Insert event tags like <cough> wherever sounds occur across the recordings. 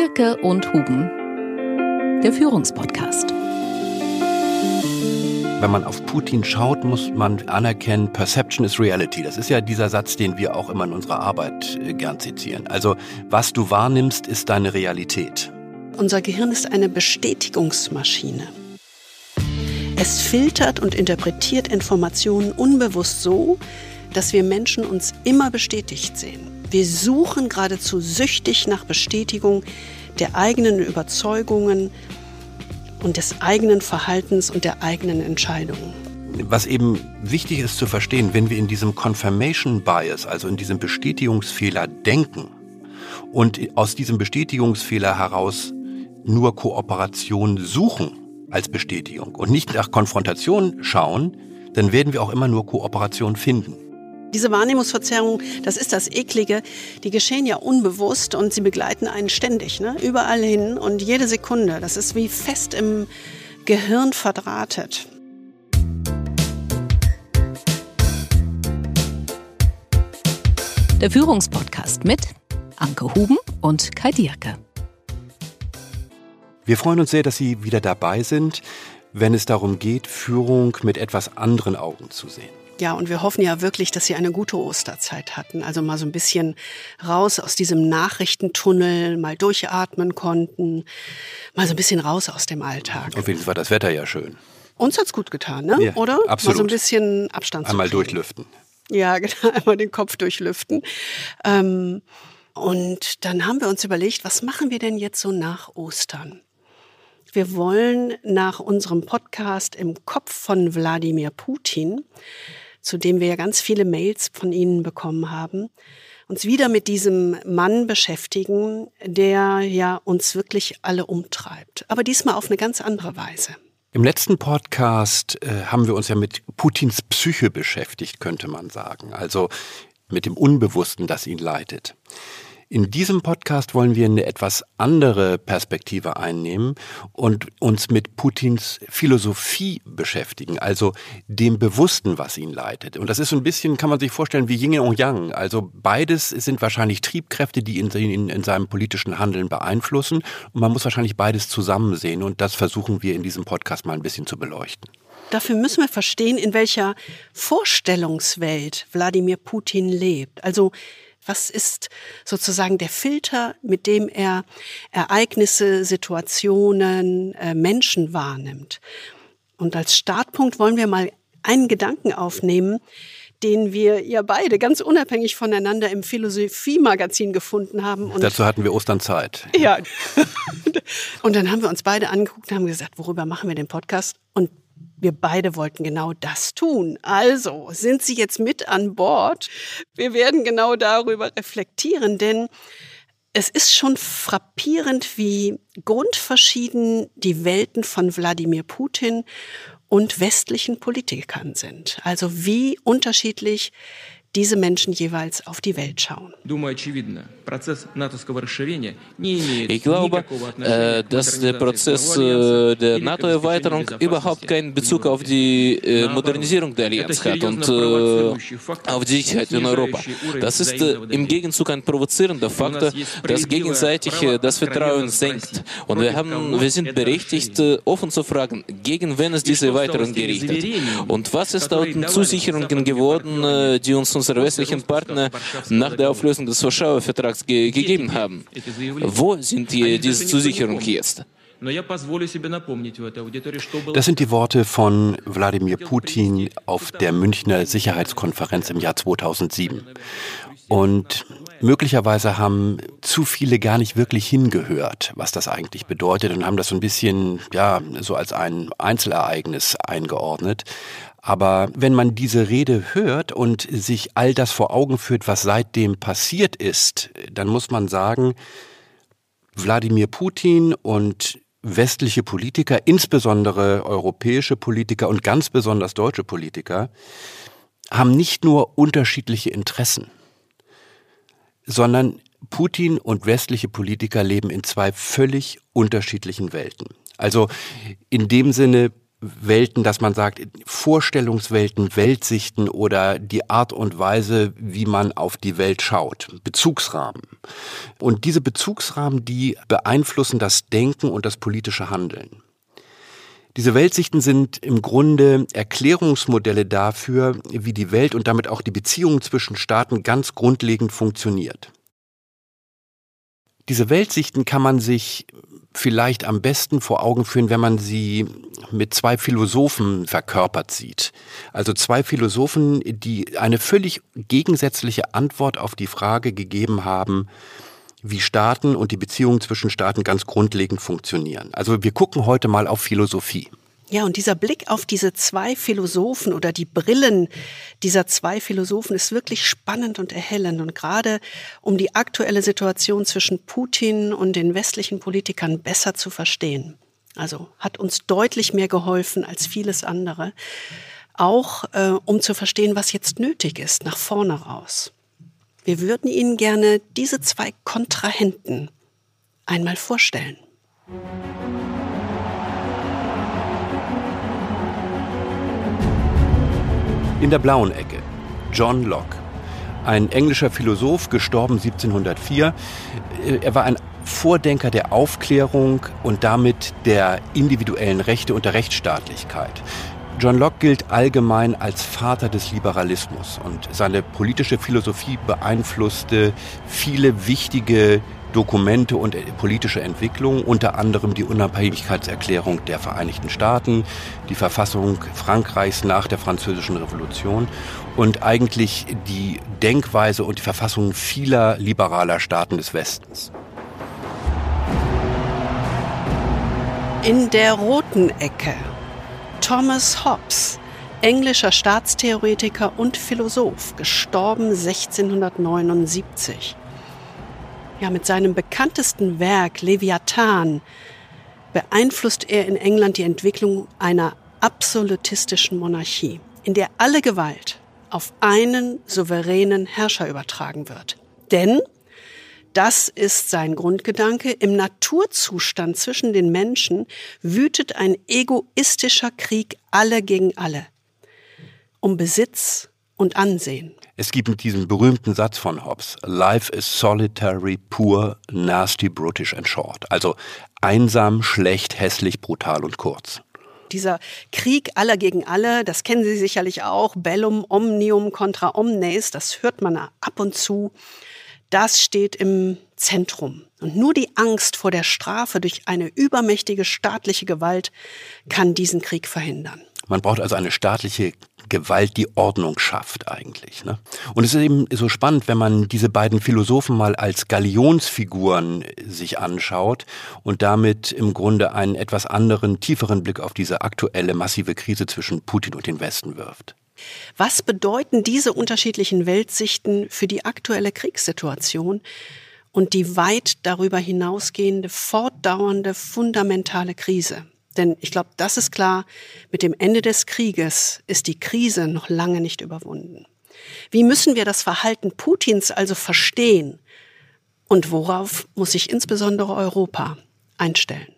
Dierke und Huben, der Führungspodcast. Wenn man auf Putin schaut, muss man anerkennen, Perception is Reality. Das ist ja dieser Satz, den wir auch immer in unserer Arbeit äh, gern zitieren. Also, was du wahrnimmst, ist deine Realität. Unser Gehirn ist eine Bestätigungsmaschine. Es filtert und interpretiert Informationen unbewusst so, dass wir Menschen uns immer bestätigt sehen. Wir suchen geradezu süchtig nach Bestätigung der eigenen Überzeugungen und des eigenen Verhaltens und der eigenen Entscheidungen. Was eben wichtig ist zu verstehen, wenn wir in diesem Confirmation Bias, also in diesem Bestätigungsfehler denken und aus diesem Bestätigungsfehler heraus nur Kooperation suchen als Bestätigung und nicht nach Konfrontation schauen, dann werden wir auch immer nur Kooperation finden. Diese Wahrnehmungsverzerrung, das ist das Eklige, die geschehen ja unbewusst und sie begleiten einen ständig, ne? überall hin und jede Sekunde. Das ist wie fest im Gehirn verdrahtet. Der Führungspodcast mit Anke Huben und Kai Dierke. Wir freuen uns sehr, dass Sie wieder dabei sind, wenn es darum geht, Führung mit etwas anderen Augen zu sehen. Ja, und wir hoffen ja wirklich, dass Sie eine gute Osterzeit hatten. Also mal so ein bisschen raus aus diesem Nachrichtentunnel, mal durchatmen konnten, mal so ein bisschen raus aus dem Alltag. Und wenigstens war das Wetter ja schön. Uns hat's gut getan, ne? Ja, Oder? absolut. Mal so ein bisschen Abstand Einmal zu durchlüften. Ja, <laughs> genau, einmal den Kopf durchlüften. Ähm, und dann haben wir uns überlegt, was machen wir denn jetzt so nach Ostern? Wir wollen nach unserem Podcast im Kopf von Wladimir Putin, zu dem wir ja ganz viele Mails von Ihnen bekommen haben, uns wieder mit diesem Mann beschäftigen, der ja uns wirklich alle umtreibt. Aber diesmal auf eine ganz andere Weise. Im letzten Podcast äh, haben wir uns ja mit Putins Psyche beschäftigt, könnte man sagen. Also mit dem Unbewussten, das ihn leitet. In diesem Podcast wollen wir eine etwas andere Perspektive einnehmen und uns mit Putins Philosophie beschäftigen, also dem Bewussten, was ihn leitet. Und das ist so ein bisschen, kann man sich vorstellen, wie Yin und Yang. Also beides sind wahrscheinlich Triebkräfte, die ihn in, in seinem politischen Handeln beeinflussen. Und man muss wahrscheinlich beides zusammen sehen. Und das versuchen wir in diesem Podcast mal ein bisschen zu beleuchten. Dafür müssen wir verstehen, in welcher Vorstellungswelt Wladimir Putin lebt. Also was ist sozusagen der Filter, mit dem er Ereignisse, Situationen, äh, Menschen wahrnimmt? Und als Startpunkt wollen wir mal einen Gedanken aufnehmen, den wir ja beide ganz unabhängig voneinander im Philosophie-Magazin gefunden haben. Und Dazu hatten wir Ostern Zeit. Ja. <laughs> und dann haben wir uns beide angeguckt und haben gesagt, worüber machen wir den Podcast? Und wir beide wollten genau das tun. Also sind Sie jetzt mit an Bord? Wir werden genau darüber reflektieren, denn es ist schon frappierend, wie grundverschieden die Welten von Wladimir Putin und westlichen Politikern sind. Also wie unterschiedlich diese Menschen jeweils auf die Welt schauen. Ich glaube, äh, dass der Prozess äh, der NATO-Erweiterung überhaupt keinen Bezug auf die äh, Modernisierung der Allianz hat und auf die Sicherheit in Europa. Das ist im Gegenzug ein provozierender Faktor, das gegenseitig das Vertrauen senkt. Und wir, haben, wir sind berechtigt, offen zu fragen, gegen wen ist diese Erweiterung gerichtet? Und was ist aus den Zusicherungen geworden, die uns unsere westlichen Partner nach der Auflösung des Warschauer Vertrags ge gegeben haben. Wo sind die, diese Zusicherungen jetzt? Das sind die Worte von Wladimir Putin auf der Münchner Sicherheitskonferenz im Jahr 2007. Und möglicherweise haben zu viele gar nicht wirklich hingehört, was das eigentlich bedeutet und haben das so ein bisschen, ja, so als ein Einzelereignis eingeordnet. Aber wenn man diese Rede hört und sich all das vor Augen führt, was seitdem passiert ist, dann muss man sagen, Wladimir Putin und westliche Politiker, insbesondere europäische Politiker und ganz besonders deutsche Politiker, haben nicht nur unterschiedliche Interessen, sondern Putin und westliche Politiker leben in zwei völlig unterschiedlichen Welten. Also in dem Sinne, Welten, dass man sagt, Vorstellungswelten, Weltsichten oder die Art und Weise, wie man auf die Welt schaut, Bezugsrahmen. Und diese Bezugsrahmen, die beeinflussen das Denken und das politische Handeln. Diese Weltsichten sind im Grunde Erklärungsmodelle dafür, wie die Welt und damit auch die Beziehung zwischen Staaten ganz grundlegend funktioniert. Diese Weltsichten kann man sich vielleicht am besten vor Augen führen, wenn man sie mit zwei Philosophen verkörpert sieht. Also zwei Philosophen, die eine völlig gegensätzliche Antwort auf die Frage gegeben haben, wie Staaten und die Beziehungen zwischen Staaten ganz grundlegend funktionieren. Also wir gucken heute mal auf Philosophie. Ja, und dieser Blick auf diese zwei Philosophen oder die Brillen dieser zwei Philosophen ist wirklich spannend und erhellend. Und gerade um die aktuelle Situation zwischen Putin und den westlichen Politikern besser zu verstehen. Also hat uns deutlich mehr geholfen als vieles andere. Auch äh, um zu verstehen, was jetzt nötig ist, nach vorne raus. Wir würden Ihnen gerne diese zwei Kontrahenten einmal vorstellen. In der blauen Ecke John Locke, ein englischer Philosoph, gestorben 1704. Er war ein Vordenker der Aufklärung und damit der individuellen Rechte und der Rechtsstaatlichkeit. John Locke gilt allgemein als Vater des Liberalismus und seine politische Philosophie beeinflusste viele wichtige Dokumente und politische Entwicklungen, unter anderem die Unabhängigkeitserklärung der Vereinigten Staaten, die Verfassung Frankreichs nach der Französischen Revolution und eigentlich die Denkweise und die Verfassung vieler liberaler Staaten des Westens. In der roten Ecke Thomas Hobbes, englischer Staatstheoretiker und Philosoph, gestorben 1679. Ja, mit seinem bekanntesten Werk Leviathan beeinflusst er in England die Entwicklung einer absolutistischen Monarchie, in der alle Gewalt auf einen souveränen Herrscher übertragen wird. Denn das ist sein Grundgedanke. Im Naturzustand zwischen den Menschen wütet ein egoistischer Krieg alle gegen alle. Um Besitz und Ansehen. Es gibt diesen berühmten Satz von Hobbes, Life is solitary, poor, nasty, brutish and short. Also einsam, schlecht, hässlich, brutal und kurz. Dieser Krieg aller gegen alle, das kennen Sie sicherlich auch, Bellum omnium contra omnes, das hört man ab und zu das steht im Zentrum. Und nur die Angst vor der Strafe durch eine übermächtige staatliche Gewalt kann diesen Krieg verhindern. Man braucht also eine staatliche Gewalt, die Ordnung schafft eigentlich. Ne? Und es ist eben so spannend, wenn man diese beiden Philosophen mal als Galionsfiguren sich anschaut und damit im Grunde einen etwas anderen, tieferen Blick auf diese aktuelle massive Krise zwischen Putin und den Westen wirft. Was bedeuten diese unterschiedlichen Weltsichten für die aktuelle Kriegssituation und die weit darüber hinausgehende, fortdauernde, fundamentale Krise? Denn ich glaube, das ist klar, mit dem Ende des Krieges ist die Krise noch lange nicht überwunden. Wie müssen wir das Verhalten Putins also verstehen? Und worauf muss sich insbesondere Europa einstellen?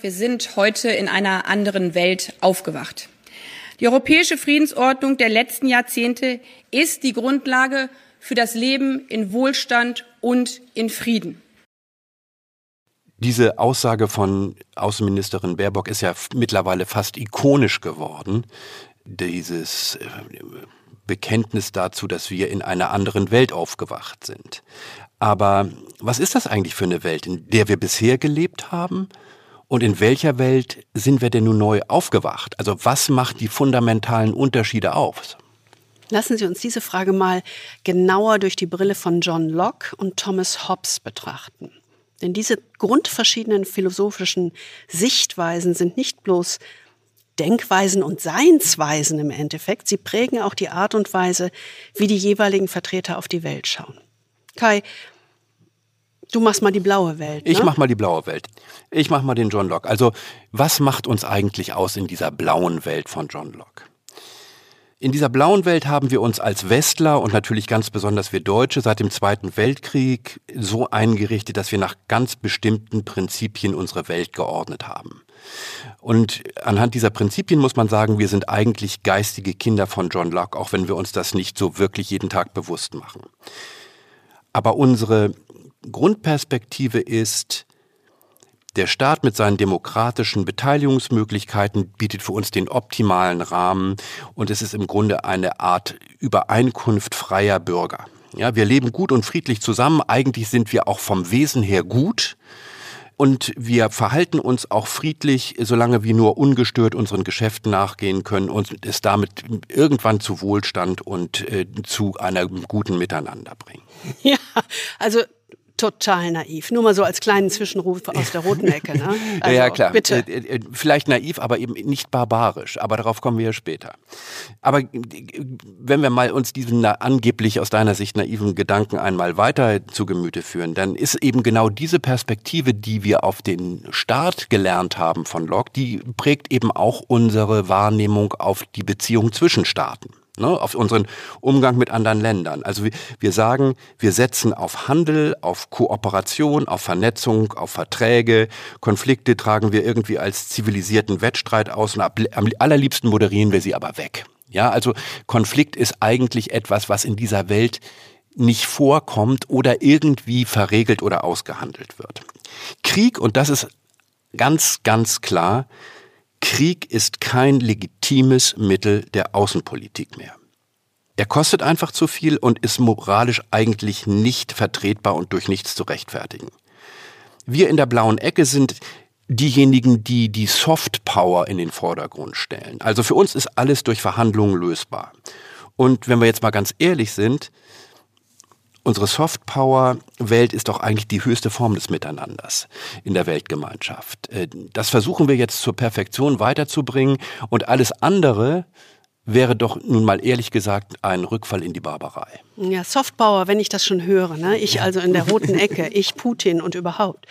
Wir sind heute in einer anderen Welt aufgewacht. Die europäische Friedensordnung der letzten Jahrzehnte ist die Grundlage für das Leben in Wohlstand und in Frieden. Diese Aussage von Außenministerin Baerbock ist ja mittlerweile fast ikonisch geworden. Dieses äh, Bekenntnis dazu, dass wir in einer anderen Welt aufgewacht sind. Aber was ist das eigentlich für eine Welt, in der wir bisher gelebt haben? Und in welcher Welt sind wir denn nun neu aufgewacht? Also was macht die fundamentalen Unterschiede aus? Lassen Sie uns diese Frage mal genauer durch die Brille von John Locke und Thomas Hobbes betrachten. Denn diese grundverschiedenen philosophischen Sichtweisen sind nicht bloß Denkweisen und Seinsweisen im Endeffekt, sie prägen auch die Art und Weise, wie die jeweiligen Vertreter auf die Welt schauen. Kai, Du machst mal die blaue Welt. Ne? Ich mach mal die blaue Welt. Ich mach mal den John Locke. Also, was macht uns eigentlich aus in dieser blauen Welt von John Locke? In dieser blauen Welt haben wir uns als Westler und natürlich ganz besonders wir Deutsche seit dem Zweiten Weltkrieg so eingerichtet, dass wir nach ganz bestimmten Prinzipien unsere Welt geordnet haben. Und anhand dieser Prinzipien muss man sagen, wir sind eigentlich geistige Kinder von John Locke, auch wenn wir uns das nicht so wirklich jeden Tag bewusst machen. Aber unsere Grundperspektive ist, der Staat mit seinen demokratischen Beteiligungsmöglichkeiten bietet für uns den optimalen Rahmen und es ist im Grunde eine Art Übereinkunft freier Bürger. Ja, wir leben gut und friedlich zusammen. Eigentlich sind wir auch vom Wesen her gut. Und wir verhalten uns auch friedlich, solange wir nur ungestört unseren Geschäften nachgehen können und es damit irgendwann zu Wohlstand und äh, zu einer guten Miteinander bringen. Ja, also total naiv. Nur mal so als kleinen Zwischenruf aus der roten Ecke. Ne? <laughs> Also, ja, klar. Bitte. Äh, äh, vielleicht naiv, aber eben nicht barbarisch. Aber darauf kommen wir ja später. Aber äh, wenn wir mal uns diesen angeblich aus deiner Sicht naiven Gedanken einmal weiter zu Gemüte führen, dann ist eben genau diese Perspektive, die wir auf den Staat gelernt haben von Locke, die prägt eben auch unsere Wahrnehmung auf die Beziehung zwischen Staaten ne, auf unseren Umgang mit anderen Ländern. Also wir, sagen, wir setzen auf Handel, auf Kooperation, auf Vernetzung, auf Verträge. Konflikte tragen wir irgendwie als zivilisierten Wettstreit aus und am allerliebsten moderieren wir sie aber weg. Ja, also Konflikt ist eigentlich etwas, was in dieser Welt nicht vorkommt oder irgendwie verregelt oder ausgehandelt wird. Krieg, und das ist ganz, ganz klar, Krieg ist kein legitimes Mittel der Außenpolitik mehr. Er kostet einfach zu viel und ist moralisch eigentlich nicht vertretbar und durch nichts zu rechtfertigen. Wir in der blauen Ecke sind diejenigen, die die Soft Power in den Vordergrund stellen. Also für uns ist alles durch Verhandlungen lösbar. Und wenn wir jetzt mal ganz ehrlich sind, Unsere Softpower-Welt ist doch eigentlich die höchste Form des Miteinanders in der Weltgemeinschaft. Äh, das versuchen wir jetzt zur Perfektion weiterzubringen und alles andere wäre doch nun mal ehrlich gesagt ein Rückfall in die Barbarei. Ja, Softpower, wenn ich das schon höre, ne? ich also in der roten <laughs> Ecke, ich Putin und überhaupt.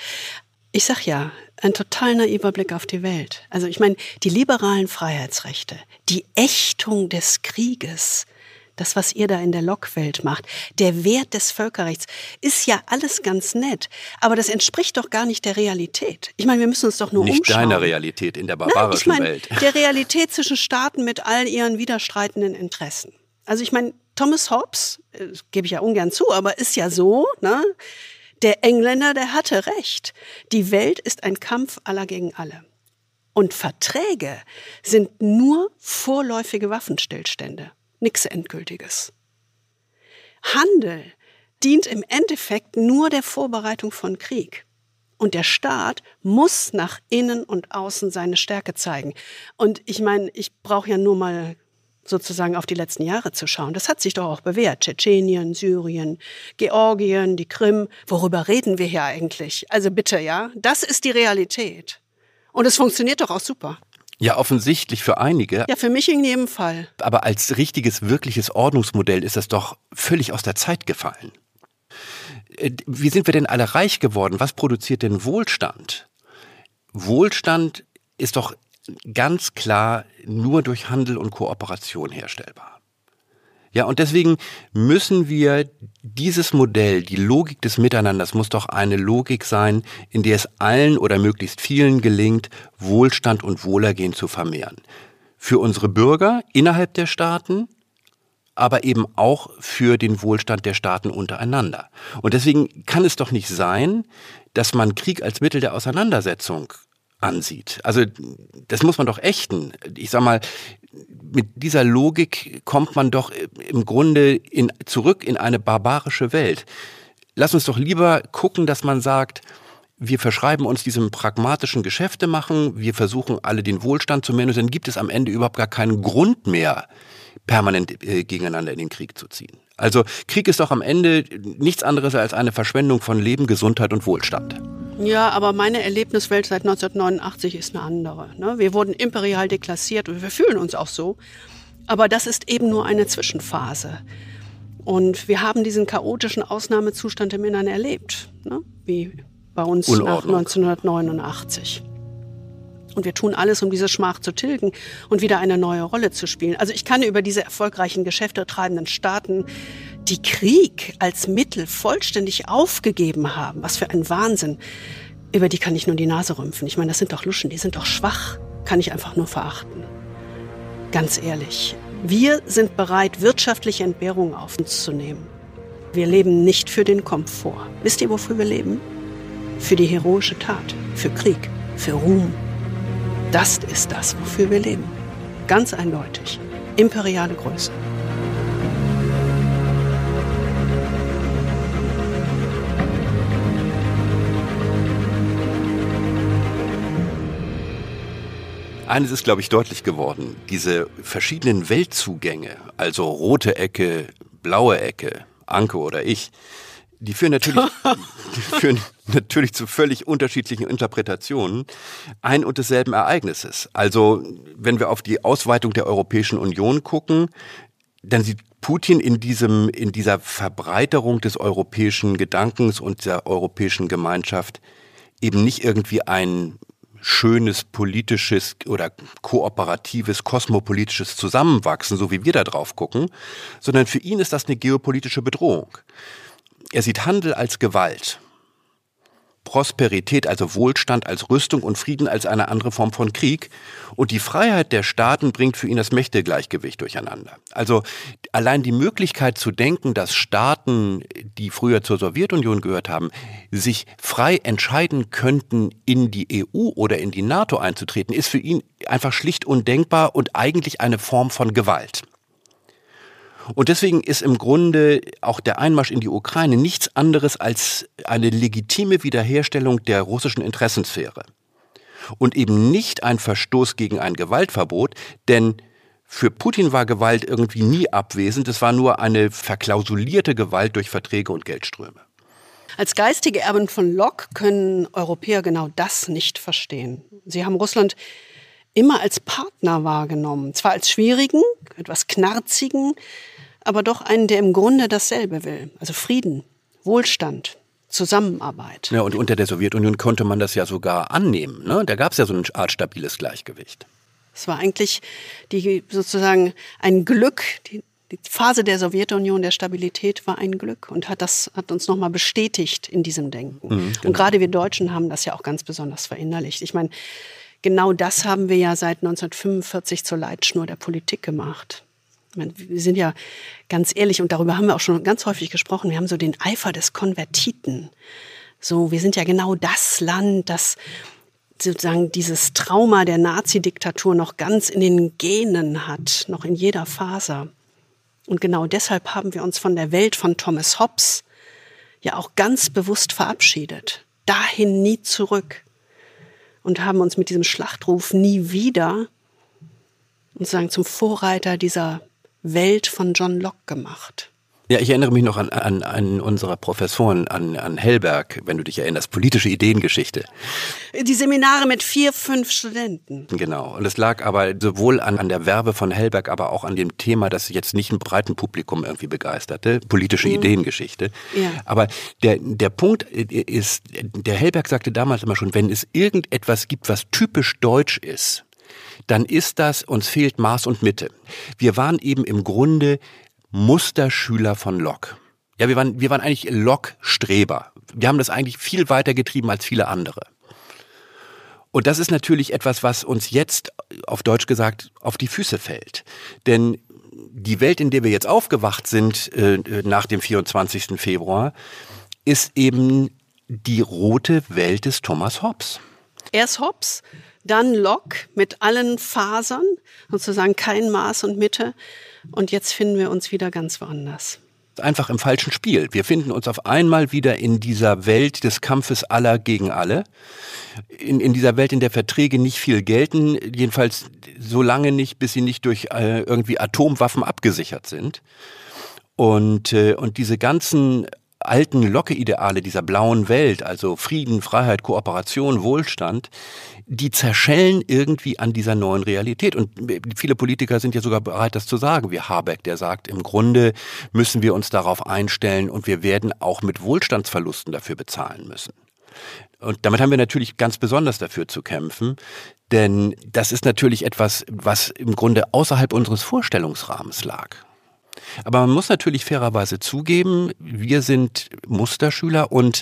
Ich sag ja, ein total naiver Blick auf die Welt. Also ich meine, die liberalen Freiheitsrechte, die Ächtung des Krieges, das, was ihr da in der Lockwelt macht, der Wert des Völkerrechts, ist ja alles ganz nett. Aber das entspricht doch gar nicht der Realität. Ich meine, wir müssen uns doch nur nicht umschauen. Nicht deiner Realität in der barbarischen Nein, ich meine, Welt. Der Realität zwischen Staaten mit all ihren widerstreitenden Interessen. Also ich meine, Thomas Hobbes, äh, gebe ich ja ungern zu, aber ist ja so, ne? Der Engländer, der hatte recht. Die Welt ist ein Kampf aller gegen alle. Und Verträge sind nur vorläufige Waffenstillstände nichts Endgültiges. Handel dient im Endeffekt nur der Vorbereitung von Krieg. Und der Staat muss nach innen und außen seine Stärke zeigen. Und ich meine, ich brauche ja nur mal sozusagen auf die letzten Jahre zu schauen. Das hat sich doch auch bewährt. Tschetschenien, Syrien, Georgien, die Krim. Worüber reden wir hier eigentlich? Also bitte, ja, das ist die Realität. Und es funktioniert doch auch super. Ja, offensichtlich für einige. Ja, für mich in jedem Fall. Aber als richtiges, wirkliches Ordnungsmodell ist das doch völlig aus der Zeit gefallen. Äh, wie sind wir denn alle reich geworden? Was produziert denn Wohlstand? Wohlstand ist doch ganz klar nur durch Handel und Kooperation herstellbar. Ja, und deswegen müssen wir dieses Modell, die Logik des Miteinanders muss doch eine Logik sein, in der es allen oder möglichst vielen gelingt, Wohlstand und Wohlergehen zu vermehren. Für unsere Bürger innerhalb der Staaten, aber eben auch für den Wohlstand der Staaten untereinander. Und deswegen kann es doch nicht sein, dass man Krieg als Mittel der Auseinandersetzung ansieht. Also das muss man doch ächten. Ich sag mal, mit dieser Logik kommt man doch im Grunde in, zurück in eine barbarische Welt. Lass uns doch lieber gucken, dass man sagt, wir verschreiben uns diesem pragmatischen Geschäfte machen, wir versuchen alle den Wohlstand zu mehren dann gibt es am Ende überhaupt gar keinen Grund mehr, permanent äh, gegeneinander in den Krieg zu ziehen. Also Krieg ist doch am Ende nichts anderes als eine Verschwendung von Leben, Gesundheit und Wohlstand. Ja, aber meine Erlebniswelt seit 1989 ist eine andere. Ne? Wir wurden imperial deklassiert und wir fühlen uns auch so. Aber das ist eben nur eine Zwischenphase. Und wir haben diesen chaotischen Ausnahmezustand im Innern erlebt, ne? wie bei uns Unordnung. nach 1989. Und wir tun alles, um diese Schmach zu tilgen und wieder eine neue Rolle zu spielen. Also ich kann über diese erfolgreichen Geschäfte treibenden Staaten, die Krieg als Mittel vollständig aufgegeben haben, was für ein Wahnsinn, über die kann ich nur die Nase rümpfen. Ich meine, das sind doch Luschen, die sind doch schwach, kann ich einfach nur verachten. Ganz ehrlich, wir sind bereit, wirtschaftliche Entbehrungen auf uns zu nehmen. Wir leben nicht für den Komfort. Wisst ihr, wofür wir leben? Für die heroische Tat, für Krieg, für Ruhm. Das ist das, wofür wir leben. Ganz eindeutig. Imperiale Größe. Eines ist, glaube ich, deutlich geworden. Diese verschiedenen Weltzugänge, also rote Ecke, blaue Ecke, Anke oder ich, die führen natürlich, <laughs> die führen natürlich zu völlig unterschiedlichen Interpretationen ein und desselben Ereignisses. Also, wenn wir auf die Ausweitung der Europäischen Union gucken, dann sieht Putin in diesem, in dieser Verbreiterung des europäischen Gedankens und der europäischen Gemeinschaft eben nicht irgendwie ein schönes politisches oder kooperatives, kosmopolitisches Zusammenwachsen, so wie wir da drauf gucken, sondern für ihn ist das eine geopolitische Bedrohung. Er sieht Handel als Gewalt, Prosperität, also Wohlstand als Rüstung und Frieden als eine andere Form von Krieg. Und die Freiheit der Staaten bringt für ihn das Mächtegleichgewicht durcheinander. Also allein die Möglichkeit zu denken, dass Staaten, die früher zur Sowjetunion gehört haben, sich frei entscheiden könnten, in die EU oder in die NATO einzutreten, ist für ihn einfach schlicht undenkbar und eigentlich eine Form von Gewalt. Und deswegen ist im Grunde auch der Einmarsch in die Ukraine nichts anderes als eine legitime Wiederherstellung der russischen Interessensphäre. Und eben nicht ein Verstoß gegen ein Gewaltverbot, denn für Putin war Gewalt irgendwie nie abwesend, es war nur eine verklausulierte Gewalt durch Verträge und Geldströme. Als geistige Erben von Locke können Europäer genau das nicht verstehen. Sie haben Russland immer als Partner wahrgenommen, zwar als schwierigen, etwas knarzigen, aber doch einen, der im Grunde dasselbe will. Also Frieden, Wohlstand, Zusammenarbeit. Ja, und unter der Sowjetunion konnte man das ja sogar annehmen. Ne? Da gab es ja so eine Art stabiles Gleichgewicht. Es war eigentlich die, sozusagen ein Glück, die, die Phase der Sowjetunion der Stabilität war ein Glück und hat das hat uns nochmal bestätigt in diesem Denken. Mhm, genau. Und gerade wir Deutschen haben das ja auch ganz besonders verinnerlicht. Ich meine, genau das haben wir ja seit 1945 zur Leitschnur der Politik gemacht. Wir sind ja ganz ehrlich und darüber haben wir auch schon ganz häufig gesprochen. Wir haben so den Eifer des Konvertiten. So, wir sind ja genau das Land, das sozusagen dieses Trauma der Nazi-Diktatur noch ganz in den Genen hat, noch in jeder Faser. Und genau deshalb haben wir uns von der Welt von Thomas Hobbes ja auch ganz bewusst verabschiedet. Dahin nie zurück. Und haben uns mit diesem Schlachtruf nie wieder und sagen zum Vorreiter dieser Welt von John Locke gemacht. Ja, ich erinnere mich noch an, an, an unserer Professoren, an, an Hellberg, wenn du dich erinnerst, politische Ideengeschichte. Die Seminare mit vier, fünf Studenten. Genau. Und es lag aber sowohl an, an der Werbe von Hellberg, aber auch an dem Thema, das jetzt nicht ein breiten Publikum irgendwie begeisterte, politische mhm. Ideengeschichte. Ja. Aber der, der Punkt ist, der Hellberg sagte damals immer schon, wenn es irgendetwas gibt, was typisch deutsch ist, dann ist das, uns fehlt Maß und Mitte. Wir waren eben im Grunde Musterschüler von Locke. Ja, wir waren, wir waren eigentlich Locke-Streber. Wir haben das eigentlich viel weiter getrieben als viele andere. Und das ist natürlich etwas, was uns jetzt, auf Deutsch gesagt, auf die Füße fällt. Denn die Welt, in der wir jetzt aufgewacht sind äh, nach dem 24. Februar, ist eben die rote Welt des Thomas Hobbes. Er ist Hobbes, dann Locke mit allen Fasern, sozusagen kein Maß und Mitte. Und jetzt finden wir uns wieder ganz woanders. Einfach im falschen Spiel. Wir finden uns auf einmal wieder in dieser Welt des Kampfes aller gegen alle. In, in dieser Welt, in der Verträge nicht viel gelten, jedenfalls so lange nicht, bis sie nicht durch äh, irgendwie Atomwaffen abgesichert sind. Und, äh, und diese ganzen alten Locke-Ideale dieser blauen Welt, also Frieden, Freiheit, Kooperation, Wohlstand, die zerschellen irgendwie an dieser neuen Realität. Und viele Politiker sind ja sogar bereit, das zu sagen, wie Habeck, der sagt, im Grunde müssen wir uns darauf einstellen und wir werden auch mit Wohlstandsverlusten dafür bezahlen müssen. Und damit haben wir natürlich ganz besonders dafür zu kämpfen, denn das ist natürlich etwas, was im Grunde außerhalb unseres Vorstellungsrahmens lag. Aber man muss natürlich fairerweise zugeben, wir sind Musterschüler und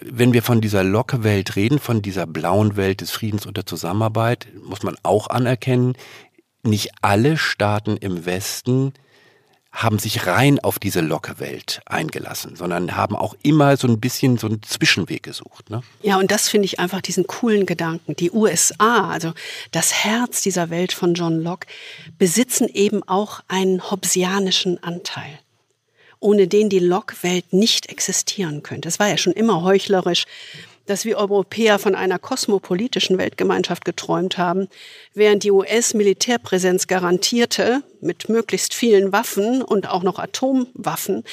wenn wir von dieser Locke-Welt reden, von dieser blauen Welt des Friedens und der Zusammenarbeit, muss man auch anerkennen, nicht alle Staaten im Westen haben sich rein auf diese Locke-Welt eingelassen, sondern haben auch immer so ein bisschen so einen Zwischenweg gesucht. Ne? Ja, und das finde ich einfach diesen coolen Gedanken. Die USA, also das Herz dieser Welt von John Locke, besitzen eben auch einen hobbesianischen Anteil ohne den die Locke-Welt nicht existieren könnte. Es war ja schon immer heuchlerisch, dass wir Europäer von einer kosmopolitischen Weltgemeinschaft geträumt haben, während die US-Militärpräsenz garantierte, mit möglichst vielen Waffen und auch noch Atomwaffen,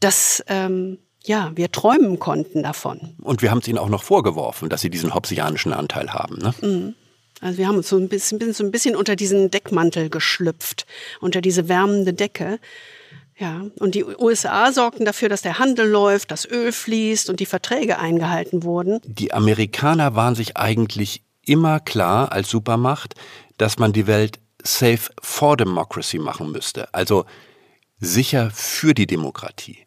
dass ähm, ja, wir träumen konnten davon. Und wir haben es ihnen auch noch vorgeworfen, dass sie diesen hobbesianischen Anteil haben. Ne? Mhm. Also wir haben uns so ein bisschen, so ein bisschen unter diesen Deckmantel geschlüpft, unter diese wärmende Decke. Ja, und die USA sorgten dafür, dass der Handel läuft, das Öl fließt und die Verträge eingehalten wurden. Die Amerikaner waren sich eigentlich immer klar als Supermacht, dass man die Welt safe for democracy machen müsste, also sicher für die Demokratie.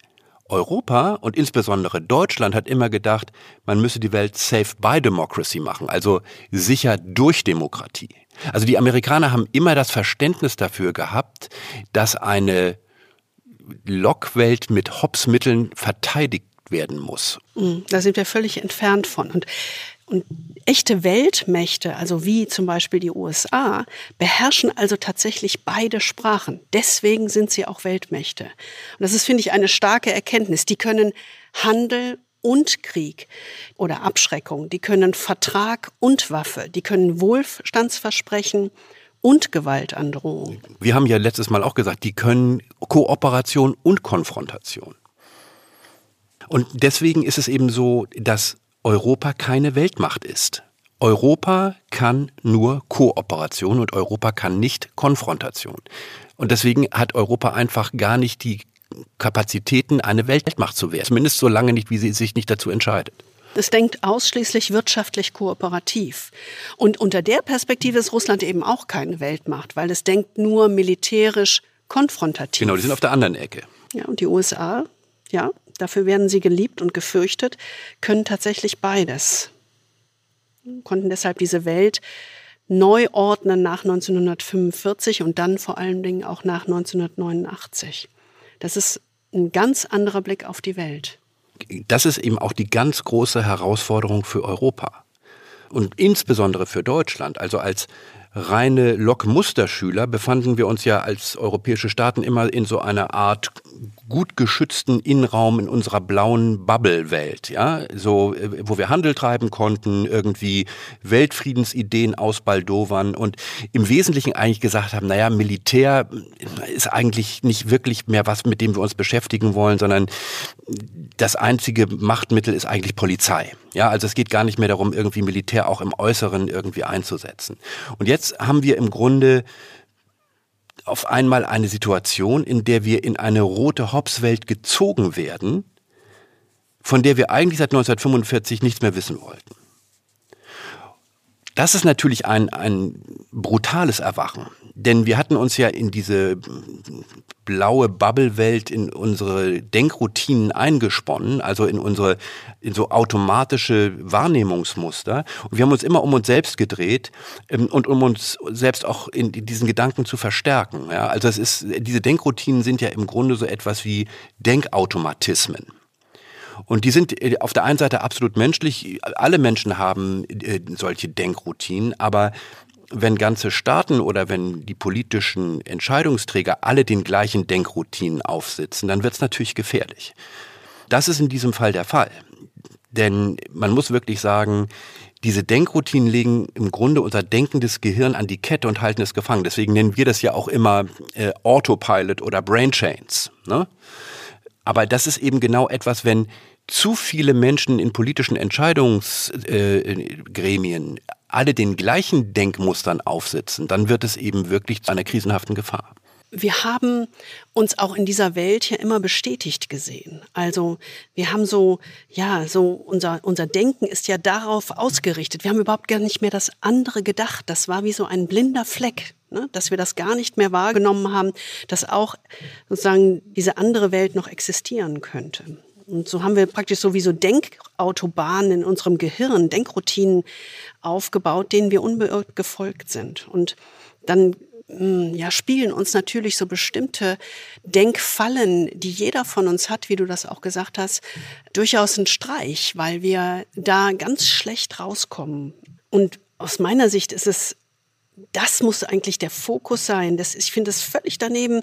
Europa und insbesondere Deutschland hat immer gedacht, man müsse die Welt safe by democracy machen, also sicher durch Demokratie. Also die Amerikaner haben immer das Verständnis dafür gehabt, dass eine Lockwelt mit Hobbs-Mitteln verteidigt werden muss. Mm, da sind wir völlig entfernt von. Und, und echte Weltmächte, also wie zum Beispiel die USA, beherrschen also tatsächlich beide Sprachen. Deswegen sind sie auch Weltmächte. Und das ist, finde ich, eine starke Erkenntnis. Die können Handel und Krieg oder Abschreckung, die können Vertrag und Waffe, die können Wohlstandsversprechen und Gewaltandrohung. Wir haben ja letztes Mal auch gesagt, die können Kooperation und Konfrontation. Und deswegen ist es eben so, dass Europa keine Weltmacht ist. Europa kann nur Kooperation und Europa kann nicht Konfrontation. Und deswegen hat Europa einfach gar nicht die Kapazitäten, eine Weltmacht zu werden. Zumindest so lange nicht, wie sie sich nicht dazu entscheidet. Es denkt ausschließlich wirtschaftlich kooperativ. Und unter der Perspektive ist Russland eben auch keine Weltmacht, weil es denkt nur militärisch konfrontativ. Genau, die sind auf der anderen Ecke. Ja, und die USA, ja, dafür werden sie geliebt und gefürchtet, können tatsächlich beides. Konnten deshalb diese Welt neu ordnen nach 1945 und dann vor allen Dingen auch nach 1989. Das ist ein ganz anderer Blick auf die Welt das ist eben auch die ganz große Herausforderung für Europa und insbesondere für Deutschland. Also als reine Lok-Musterschüler befanden wir uns ja als europäische Staaten immer in so einer Art gut geschützten Innenraum in unserer blauen Bubble-Welt, ja, so, äh, wo wir Handel treiben konnten, irgendwie Weltfriedensideen ausbaldowern und im Wesentlichen eigentlich gesagt haben, naja, Militär ist eigentlich nicht wirklich mehr was, mit dem wir uns beschäftigen wollen, sondern das einzige Machtmittel ist eigentlich Polizei. Ja, also es geht gar nicht mehr darum, irgendwie Militär auch im Äußeren irgendwie einzusetzen. Und jetzt haben wir im Grunde auf einmal eine Situation, in der wir in eine rote Hobbs-Welt gezogen werden, von der wir eigentlich seit 1945 nichts mehr wissen wollten. Das ist natürlich ein, ein brutales Erwachen. Denn wir hatten uns ja in diese blaue Bubble-Welt in unsere Denkroutinen eingesponnen, also in unsere, in so automatische Wahrnehmungsmuster. Und wir haben uns immer um uns selbst gedreht ähm, und um uns selbst auch in diesen Gedanken zu verstärken. Ja, also es ist, diese Denkroutinen sind ja im Grunde so etwas wie Denkautomatismen. Und die sind äh, auf der einen Seite absolut menschlich. Alle Menschen haben äh, solche Denkroutinen, aber wenn ganze Staaten oder wenn die politischen Entscheidungsträger alle den gleichen Denkroutinen aufsitzen, dann wird es natürlich gefährlich. Das ist in diesem Fall der Fall. Denn man muss wirklich sagen, diese Denkroutinen legen im Grunde unser denkendes Gehirn an die Kette und halten es gefangen. Deswegen nennen wir das ja auch immer äh, Autopilot oder Brain Chains. Ne? Aber das ist eben genau etwas, wenn zu viele Menschen in politischen Entscheidungsgremien äh, alle den gleichen Denkmustern aufsitzen, dann wird es eben wirklich zu einer krisenhaften Gefahr. wir haben uns auch in dieser Welt ja immer bestätigt gesehen. Also wir haben so, ja, so unser, unser Denken ist ja darauf ausgerichtet. Wir haben überhaupt gar nicht mehr das andere gedacht. Das war wie so ein blinder Fleck, ne? dass wir das gar nicht mehr wahrgenommen haben, dass auch sozusagen diese andere Welt noch existieren könnte. Und so haben wir praktisch sowieso Denkautobahnen in unserem Gehirn, Denkroutinen aufgebaut, denen wir unbeirrt gefolgt sind. Und dann hm, ja, spielen uns natürlich so bestimmte Denkfallen, die jeder von uns hat, wie du das auch gesagt hast, durchaus einen Streich, weil wir da ganz schlecht rauskommen. Und aus meiner Sicht ist es, das muss eigentlich der Fokus sein. Das, ich finde es völlig daneben,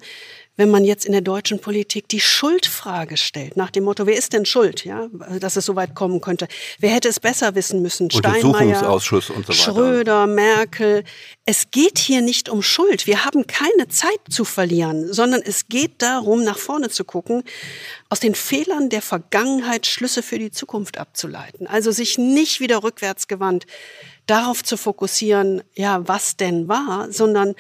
wenn man jetzt in der deutschen Politik die Schuldfrage stellt, nach dem Motto, wer ist denn schuld, ja, dass es so weit kommen könnte? Wer hätte es besser wissen müssen? Untersuchungsausschuss und so weiter. Schröder, Merkel. Es geht hier nicht um Schuld. Wir haben keine Zeit zu verlieren, sondern es geht darum, nach vorne zu gucken, aus den Fehlern der Vergangenheit Schlüsse für die Zukunft abzuleiten. Also sich nicht wieder rückwärts gewandt darauf zu fokussieren, ja, was denn war, sondern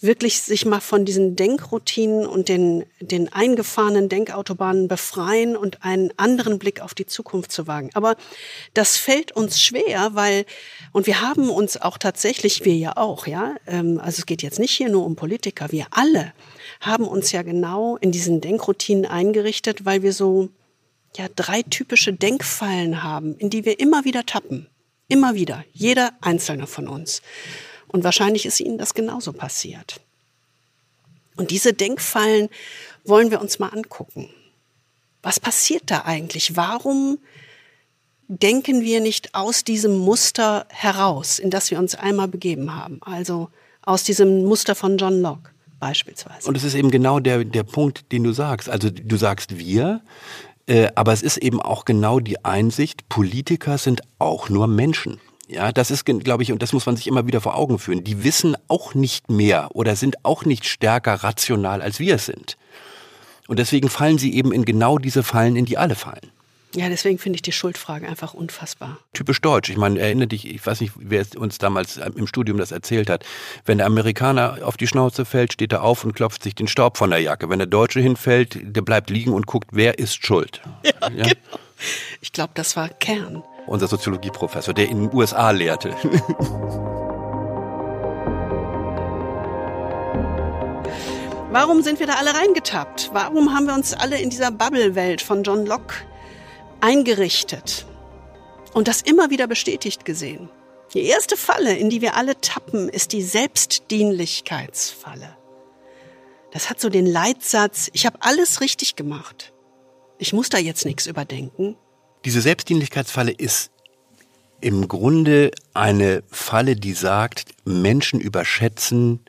wirklich sich mal von diesen Denkroutinen und den, den eingefahrenen Denkautobahnen befreien und einen anderen Blick auf die Zukunft zu wagen. Aber das fällt uns schwer, weil, und wir haben uns auch tatsächlich, wir ja auch, ja, ähm, also es geht jetzt nicht hier nur um Politiker, wir alle haben uns ja genau in diesen Denkroutinen eingerichtet, weil wir so, ja, drei typische Denkfallen haben, in die wir immer wieder tappen. Immer wieder, jeder einzelne von uns. Und wahrscheinlich ist Ihnen das genauso passiert. Und diese Denkfallen wollen wir uns mal angucken. Was passiert da eigentlich? Warum denken wir nicht aus diesem Muster heraus, in das wir uns einmal begeben haben? Also aus diesem Muster von John Locke beispielsweise. Und es ist eben genau der, der Punkt, den du sagst. Also du sagst wir, äh, aber es ist eben auch genau die Einsicht, Politiker sind auch nur Menschen. Ja, das ist, glaube ich, und das muss man sich immer wieder vor Augen führen. Die wissen auch nicht mehr oder sind auch nicht stärker rational, als wir es sind. Und deswegen fallen sie eben in genau diese Fallen, in die alle fallen. Ja, deswegen finde ich die Schuldfrage einfach unfassbar. Typisch deutsch. Ich meine, erinnere dich, ich weiß nicht, wer uns damals im Studium das erzählt hat. Wenn der Amerikaner auf die Schnauze fällt, steht er auf und klopft sich den Staub von der Jacke. Wenn der Deutsche hinfällt, der bleibt liegen und guckt, wer ist schuld. Ja, ja? genau. Ich glaube, das war Kern. Unser Soziologieprofessor, der in den USA lehrte. Warum sind wir da alle reingetappt? Warum haben wir uns alle in dieser Bubble-Welt von John Locke eingerichtet und das immer wieder bestätigt gesehen. Die erste Falle, in die wir alle tappen, ist die Selbstdienlichkeitsfalle. Das hat so den Leitsatz, ich habe alles richtig gemacht. Ich muss da jetzt nichts überdenken. Diese Selbstdienlichkeitsfalle ist im Grunde eine Falle, die sagt, Menschen überschätzen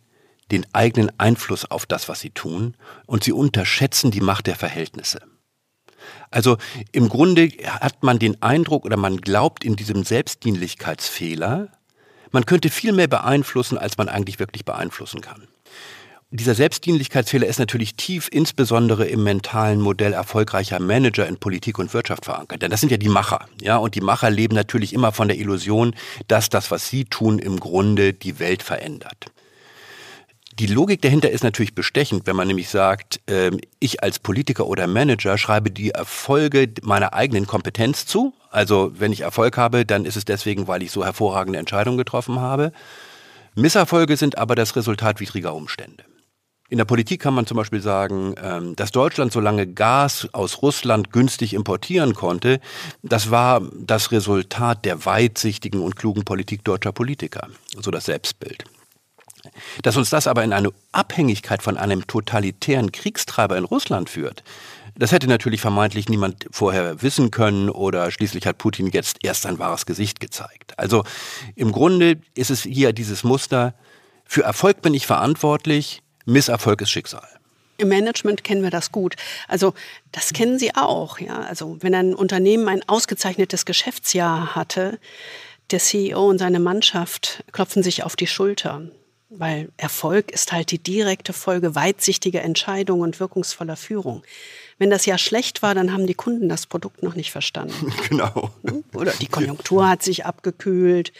den eigenen Einfluss auf das, was sie tun, und sie unterschätzen die Macht der Verhältnisse. Also im Grunde hat man den Eindruck oder man glaubt in diesem Selbstdienlichkeitsfehler, man könnte viel mehr beeinflussen, als man eigentlich wirklich beeinflussen kann. Dieser Selbstdienlichkeitsfehler ist natürlich tief insbesondere im mentalen Modell erfolgreicher Manager in Politik und Wirtschaft verankert. Denn das sind ja die Macher. Ja, und die Macher leben natürlich immer von der Illusion, dass das, was sie tun, im Grunde die Welt verändert. Die Logik dahinter ist natürlich bestechend, wenn man nämlich sagt, äh, ich als Politiker oder Manager schreibe die Erfolge meiner eigenen Kompetenz zu. Also wenn ich Erfolg habe, dann ist es deswegen, weil ich so hervorragende Entscheidungen getroffen habe. Misserfolge sind aber das Resultat widriger Umstände. In der Politik kann man zum Beispiel sagen, ähm, dass Deutschland so lange Gas aus Russland günstig importieren konnte, das war das Resultat der weitsichtigen und klugen Politik deutscher Politiker, so das Selbstbild. Dass uns das aber in eine Abhängigkeit von einem totalitären Kriegstreiber in Russland führt, das hätte natürlich vermeintlich niemand vorher wissen können oder schließlich hat Putin jetzt erst sein wahres Gesicht gezeigt. Also im Grunde ist es hier dieses Muster, für Erfolg bin ich verantwortlich, Misserfolg ist Schicksal. Im Management kennen wir das gut. Also das kennen Sie auch. Ja? Also wenn ein Unternehmen ein ausgezeichnetes Geschäftsjahr hatte, der CEO und seine Mannschaft klopfen sich auf die Schulter. Weil Erfolg ist halt die direkte Folge weitsichtiger Entscheidungen und wirkungsvoller Führung. Wenn das Jahr schlecht war, dann haben die Kunden das Produkt noch nicht verstanden. <laughs> Genau. Oder die Konjunktur hat sich abgekühlt.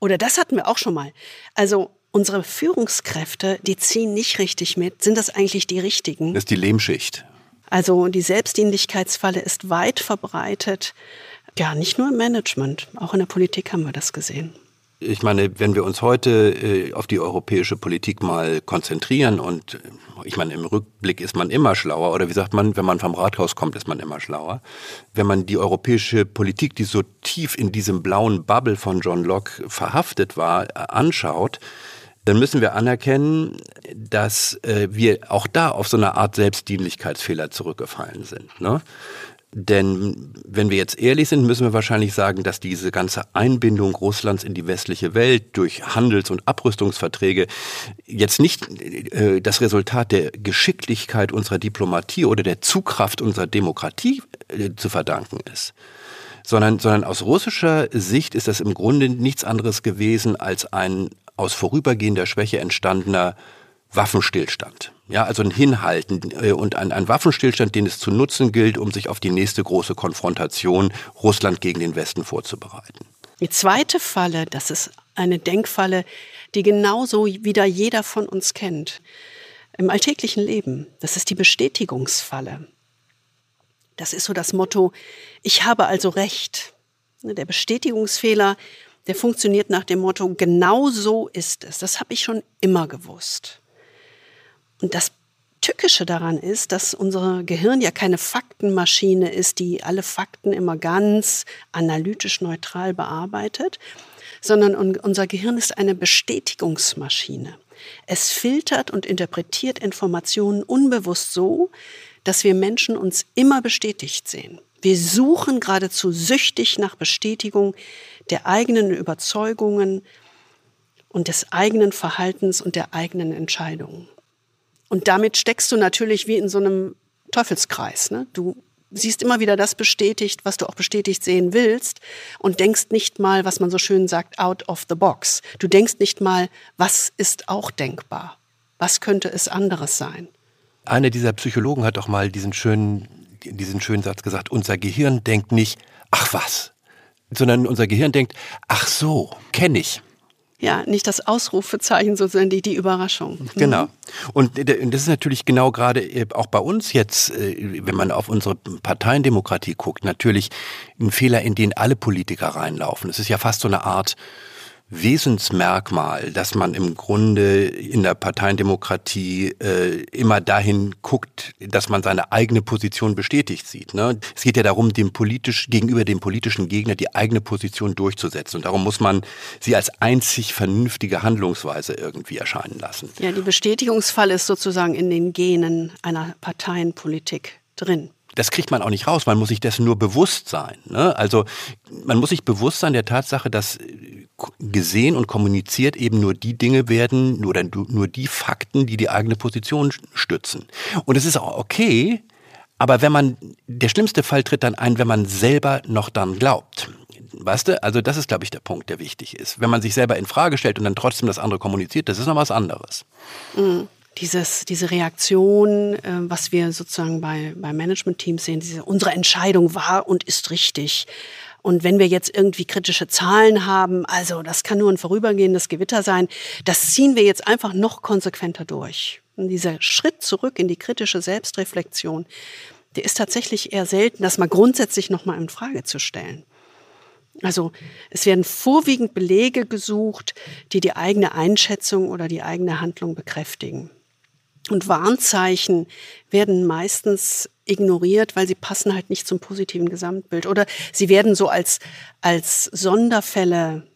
Oder das hatten wir auch schon mal. Also, unsere Führungskräfte, die ziehen nicht richtig mit. Sind das eigentlich die richtigen? Das ist die Lehmschicht. Also die Selbstdienlichkeitsfalle ist weit verbreitet. Ja, nicht nur im Management, auch in der Politik haben wir das gesehen. Ich meine, wenn wir uns heute äh, auf die europäische Politik mal konzentrieren und äh, ich meine, im Rückblick ist man immer schlauer oder wie sagt man, wenn man vom Rathaus kommt, ist man immer schlauer. Wenn man die europäische Politik, die so tief in diesem blauen Bubble von John Locke verhaftet war, äh, anschaut, dann müssen wir anerkennen, dass äh, wir auch da auf so eine Art Selbstdienlichkeitsfehler zurückgefallen sind. Ne? Denn wenn wir jetzt ehrlich sind, müssen wir wahrscheinlich sagen, dass diese ganze Einbindung Russlands in die westliche Welt durch Handels- und Abrüstungsverträge jetzt nicht äh, das Resultat der Geschicklichkeit unserer Diplomatie oder der Zugkraft unserer Demokratie äh, zu verdanken ist sondern, sondern aus russischer Sicht ist das im Grunde nichts anderes gewesen als ein aus vorübergehender Schwäche entstandener Waffenstillstand. Ja, also ein Hinhalten äh, und ein, ein Waffenstillstand, den es zu nutzen gilt, um sich auf die nächste große Konfrontation Russland gegen den Westen vorzubereiten. Die zweite Falle, das ist eine Denkfalle, die genauso wieder jeder von uns kennt. Im alltäglichen Leben, das ist die Bestätigungsfalle. Das ist so das Motto, ich habe also recht. Der Bestätigungsfehler der funktioniert nach dem Motto, genau so ist es. Das habe ich schon immer gewusst. Und das Tückische daran ist, dass unser Gehirn ja keine Faktenmaschine ist, die alle Fakten immer ganz analytisch neutral bearbeitet, sondern unser Gehirn ist eine Bestätigungsmaschine. Es filtert und interpretiert Informationen unbewusst so, dass wir Menschen uns immer bestätigt sehen. Wir suchen geradezu süchtig nach Bestätigung der eigenen Überzeugungen und des eigenen Verhaltens und der eigenen Entscheidungen. Und damit steckst du natürlich wie in so einem Teufelskreis. Ne? Du siehst immer wieder das bestätigt, was du auch bestätigt sehen willst und denkst nicht mal, was man so schön sagt, out of the box. Du denkst nicht mal, was ist auch denkbar? Was könnte es anderes sein? Einer dieser Psychologen hat doch mal diesen schönen, diesen schönen Satz gesagt, unser Gehirn denkt nicht, ach was, sondern unser Gehirn denkt, ach so, kenne ich. Ja, nicht das Ausrufezeichen, sondern die, die Überraschung. Mhm. Genau. Und das ist natürlich genau gerade äh, auch bei uns jetzt, äh, wenn man auf unsere Parteiendemokratie guckt, natürlich ein Fehler, in den alle Politiker reinlaufen. Es ist ja fast so eine Art Wesensmerkmal, dass man im Grunde in der Parteiendemokratie äh, immer dahin guckt, dass man seine eigene Position bestätigt sieht. Ne? Es geht ja darum, dem politisch, gegenüber dem politischen Gegner die eigene Position durchzusetzen. Und darum muss man sie als einzig vernünftige Handlungsweise irgendwie erscheinen lassen. Ja, die Bestätigungsfall ist sozusagen in den Genen einer Parteienpolitik drin das kriegt man auch nicht raus. Man muss sich dessen nur bewusst sein. Ne? Also man muss sich bewusst sein der Tatsache, dass gesehen und kommuniziert eben nur die Dinge werden oder nur die Fakten, die die eigene Position stützen. Und es ist auch okay, aber wenn man, der schlimmste Fall tritt dann ein, wenn man selber noch dann glaubt. Weißt du, also das ist, glaube ich, der Punkt, der wichtig ist. Wenn man sich selber in Frage stellt und dann trotzdem das andere kommuniziert, das ist noch was anderes. Mhm. Dieses, diese Reaktion, äh, was wir sozusagen bei, bei Management-Teams sehen, diese, unsere Entscheidung war und ist richtig. Und wenn wir jetzt irgendwie kritische Zahlen haben, also das kann nur ein vorübergehendes Gewitter sein, das ziehen wir jetzt einfach noch konsequenter durch. Und dieser Schritt zurück in die kritische Selbstreflexion, der ist tatsächlich eher selten, das mal grundsätzlich nochmal in Frage zu stellen. Also es werden vorwiegend Belege gesucht, die die eigene Einschätzung oder die eigene Handlung bekräftigen. Und Warnzeichen werden meistens ignoriert, weil sie passen halt nicht zum positiven Gesamtbild. Oder sie werden so als, als Sonderfälle,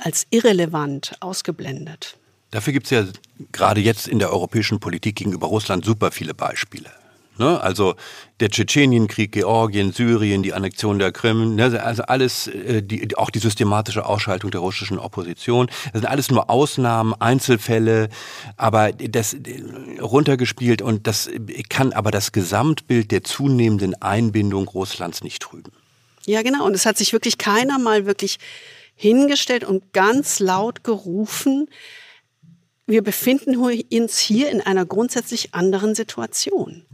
als irrelevant ausgeblendet. Dafür gibt es ja gerade jetzt in der europäischen Politik gegenüber Russland super viele Beispiele. Ne? Also der Tschetschenienkrieg, Georgien, Syrien, die Annexion der Krim, ne? also alles, äh, die, auch die systematische Ausschaltung der russischen Opposition. Das sind alles nur Ausnahmen, Einzelfälle, aber das äh, runtergespielt und das kann aber das Gesamtbild der zunehmenden Einbindung Russlands nicht trüben. Ja, genau. Und es hat sich wirklich keiner mal wirklich hingestellt und ganz laut gerufen, wir befinden uns hier in einer grundsätzlich anderen Situation.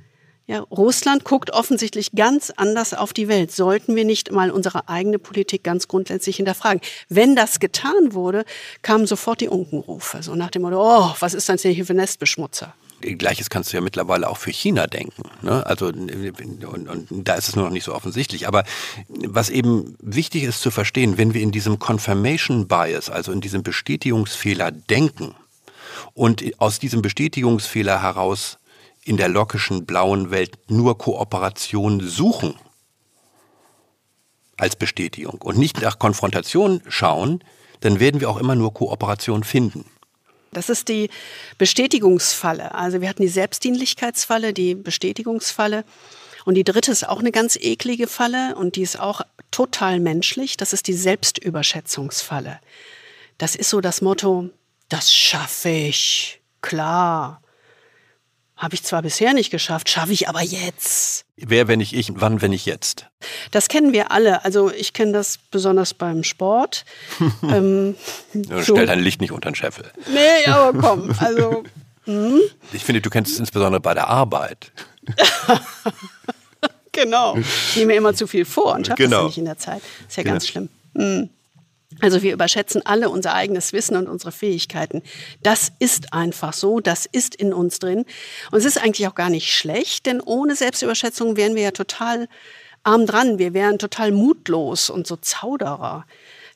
Ja, Russland guckt offensichtlich ganz anders auf die Welt. Sollten wir nicht mal unsere eigene Politik ganz grundsätzlich hinterfragen? Wenn das getan wurde, kamen sofort die Unkenrufe. So nach dem Motto, oh, was ist das denn hier für Nestbeschmutzer? Gleiches kannst du ja mittlerweile auch für China denken. Ne? Also und, und da ist es nur noch nicht so offensichtlich. Aber was eben wichtig ist zu verstehen, wenn wir in diesem Confirmation Bias, also in diesem Bestätigungsfehler denken und aus diesem Bestätigungsfehler heraus in der lockischen blauen Welt nur Kooperation suchen als Bestätigung und nicht nach Konfrontation schauen, dann werden wir auch immer nur Kooperation finden. Das ist die Bestätigungsfalle. Also wir hatten die Selbstdienlichkeitsfalle, die Bestätigungsfalle. Und die dritte ist auch eine ganz eklige Falle und die ist auch total menschlich. Das ist die Selbstüberschätzungsfalle. Das ist so das Motto, das schaffe ich. Klar. Habe ich zwar bisher nicht geschafft, schaffe ich aber jetzt. Wer, wenn nicht ich, wann, wenn nicht jetzt? Das kennen wir alle. Also ich kenne das besonders beim Sport. <laughs> ähm, so. Stell dein Licht nicht unter den Scheffel. Nee, aber komm. <laughs> Also, hm? Ich finde, du kennst es insbesondere bei der Arbeit. <laughs> genau. Ich nehme mir immer zu viel vor und schaffe genau. es nicht in der Zeit. Ist ja genau. ganz schlimm. Hm. Also wir überschätzen alle unser eigenes Wissen und unsere Fähigkeiten. Das ist einfach so, das ist in uns drin. Und es ist eigentlich auch gar nicht schlecht, denn ohne Selbstüberschätzung wären wir ja total arm dran. Wir wären total mutlos und so Zauderer.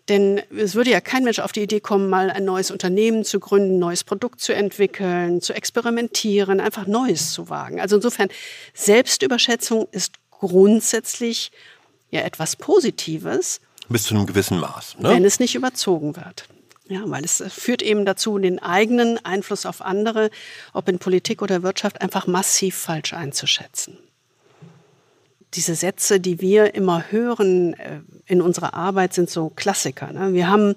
Denn es würde ja kein Mensch auf die Idee kommen, mal ein neues Unternehmen zu gründen, ein neues Produkt zu entwickeln, zu experimentieren, einfach Neues zu wagen. Also insofern, Selbstüberschätzung ist grundsätzlich ja etwas Positives. Bis zu einem gewissen Maß. Ne? Wenn es nicht überzogen wird. Ja, weil es führt eben dazu, den eigenen Einfluss auf andere, ob in Politik oder Wirtschaft, einfach massiv falsch einzuschätzen. Diese Sätze, die wir immer hören äh, in unserer Arbeit, sind so Klassiker. Ne? Wir haben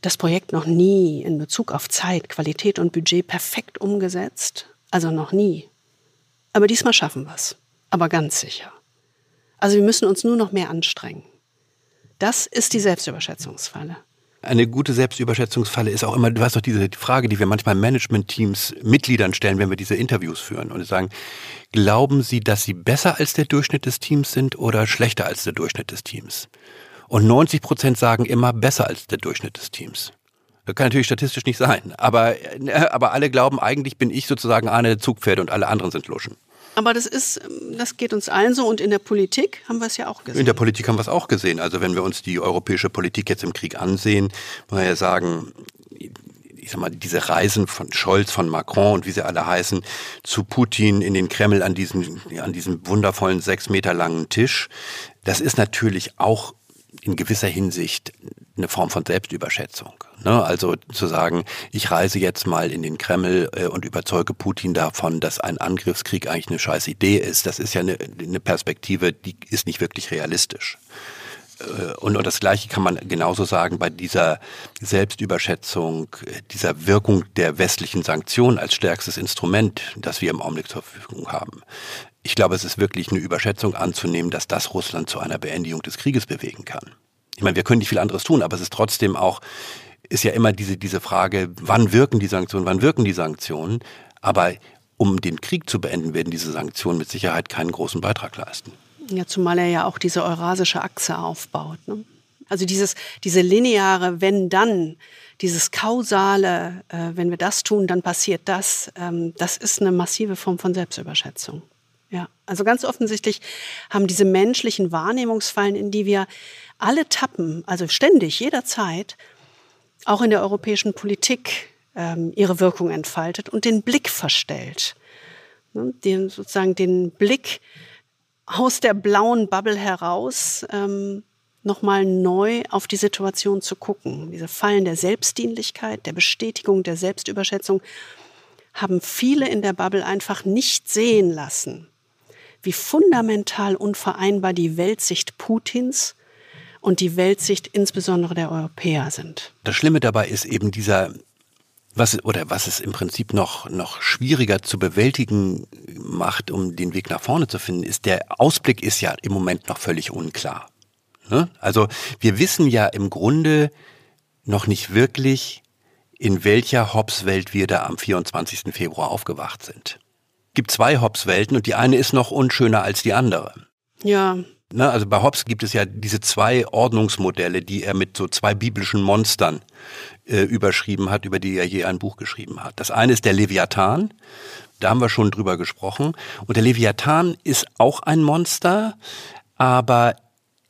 das Projekt noch nie in Bezug auf Zeit, Qualität und Budget perfekt umgesetzt. Also noch nie. Aber diesmal schaffen wir es. Aber ganz sicher. Also wir müssen uns nur noch mehr anstrengen. Das ist die Selbstüberschätzungsfalle. Eine gute Selbstüberschätzungsfalle ist auch immer, du weißt doch, diese Frage, die wir manchmal Management-Teams Mitgliedern stellen, wenn wir diese Interviews führen und sagen, glauben Sie, dass Sie besser als der Durchschnitt des Teams sind oder schlechter als der Durchschnitt des Teams? Und 90 Prozent sagen immer besser als der Durchschnitt des Teams. Das kann natürlich statistisch nicht sein, aber, äh, aber alle glauben, eigentlich bin ich sozusagen eine Zugpferde und alle anderen sind Luschen. Aber das ist, das geht uns allen so und in der Politik haben wir es ja auch gesehen. In der Politik haben wir es auch gesehen. Also wenn wir uns die europäische Politik jetzt im Krieg ansehen, muss man ja sagen, ich sag mal, diese Reisen von Scholz, von Macron und wie sie alle heißen, zu Putin in den Kreml an diesem, an diesem wundervollen sechs Meter langen Tisch, das ist natürlich auch in gewisser Hinsicht eine Form von Selbstüberschätzung. Ne? Also zu sagen, ich reise jetzt mal in den Kreml äh, und überzeuge Putin davon, dass ein Angriffskrieg eigentlich eine scheiß Idee ist, das ist ja eine, eine Perspektive, die ist nicht wirklich realistisch. Äh, und, und das Gleiche kann man genauso sagen bei dieser Selbstüberschätzung, dieser Wirkung der westlichen Sanktionen als stärkstes Instrument, das wir im Augenblick zur Verfügung haben. Ich glaube, es ist wirklich eine Überschätzung anzunehmen, dass das Russland zu einer Beendigung des Krieges bewegen kann. Ich meine, wir können nicht viel anderes tun, aber es ist trotzdem auch, ist ja immer diese, diese Frage, wann wirken die Sanktionen, wann wirken die Sanktionen? Aber um den Krieg zu beenden, werden diese Sanktionen mit Sicherheit keinen großen Beitrag leisten. Ja, zumal er ja auch diese eurasische Achse aufbaut. Ne? Also dieses, diese lineare Wenn-Dann, dieses kausale, äh, wenn wir das tun, dann passiert das, ähm, das ist eine massive Form von Selbstüberschätzung. Ja, also ganz offensichtlich haben diese menschlichen Wahrnehmungsfallen, in die wir alle tappen, also ständig, jederzeit, auch in der europäischen Politik ähm, ihre Wirkung entfaltet und den Blick verstellt. Ne, den, sozusagen den Blick aus der blauen Bubble heraus ähm, nochmal neu auf die Situation zu gucken. Diese Fallen der Selbstdienlichkeit, der Bestätigung, der Selbstüberschätzung haben viele in der Bubble einfach nicht sehen lassen wie fundamental unvereinbar die Weltsicht Putins und die Weltsicht insbesondere der Europäer sind. Das Schlimme dabei ist eben dieser was oder was es im Prinzip noch noch schwieriger zu bewältigen macht, um den Weg nach vorne zu finden, ist der Ausblick ist ja im Moment noch völlig unklar. Ne? Also wir wissen ja im Grunde noch nicht wirklich, in welcher Hobbs-Welt wir da am 24. Februar aufgewacht sind. Gibt zwei Hobbes-Welten und die eine ist noch unschöner als die andere. Ja. Ne, also bei Hobbes gibt es ja diese zwei Ordnungsmodelle, die er mit so zwei biblischen Monstern äh, überschrieben hat, über die er je ein Buch geschrieben hat. Das eine ist der Leviathan, da haben wir schon drüber gesprochen. Und der Leviathan ist auch ein Monster, aber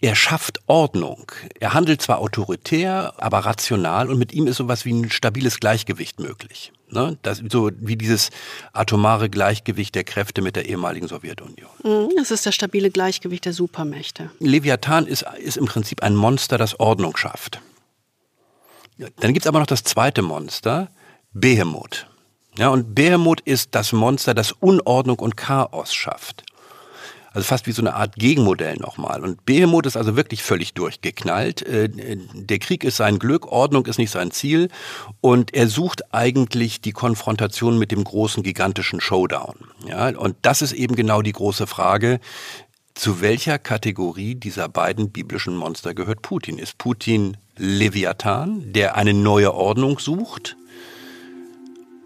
er schafft Ordnung. Er handelt zwar autoritär, aber rational und mit ihm ist sowas wie ein stabiles Gleichgewicht möglich. Ne? Das, so wie dieses atomare Gleichgewicht der Kräfte mit der ehemaligen Sowjetunion. Mhm, das ist das stabile Gleichgewicht der Supermächte. Leviathan ist, ist im Prinzip ein Monster, das Ordnung schafft. Dann gibt's aber noch das zweite Monster, Behemoth. Ja, und Behemoth ist das Monster, das Unordnung und Chaos schafft. Also fast wie so eine Art Gegenmodell nochmal. Und Behemoth ist also wirklich völlig durchgeknallt. Äh, der Krieg ist sein Glück, Ordnung ist nicht sein Ziel. Und er sucht eigentlich die Konfrontation mit dem großen, gigantischen Showdown. Ja, und das ist eben genau die große Frage. Zu welcher Kategorie dieser beiden biblischen Monster gehört Putin? Ist Putin Leviathan, der eine neue Ordnung sucht?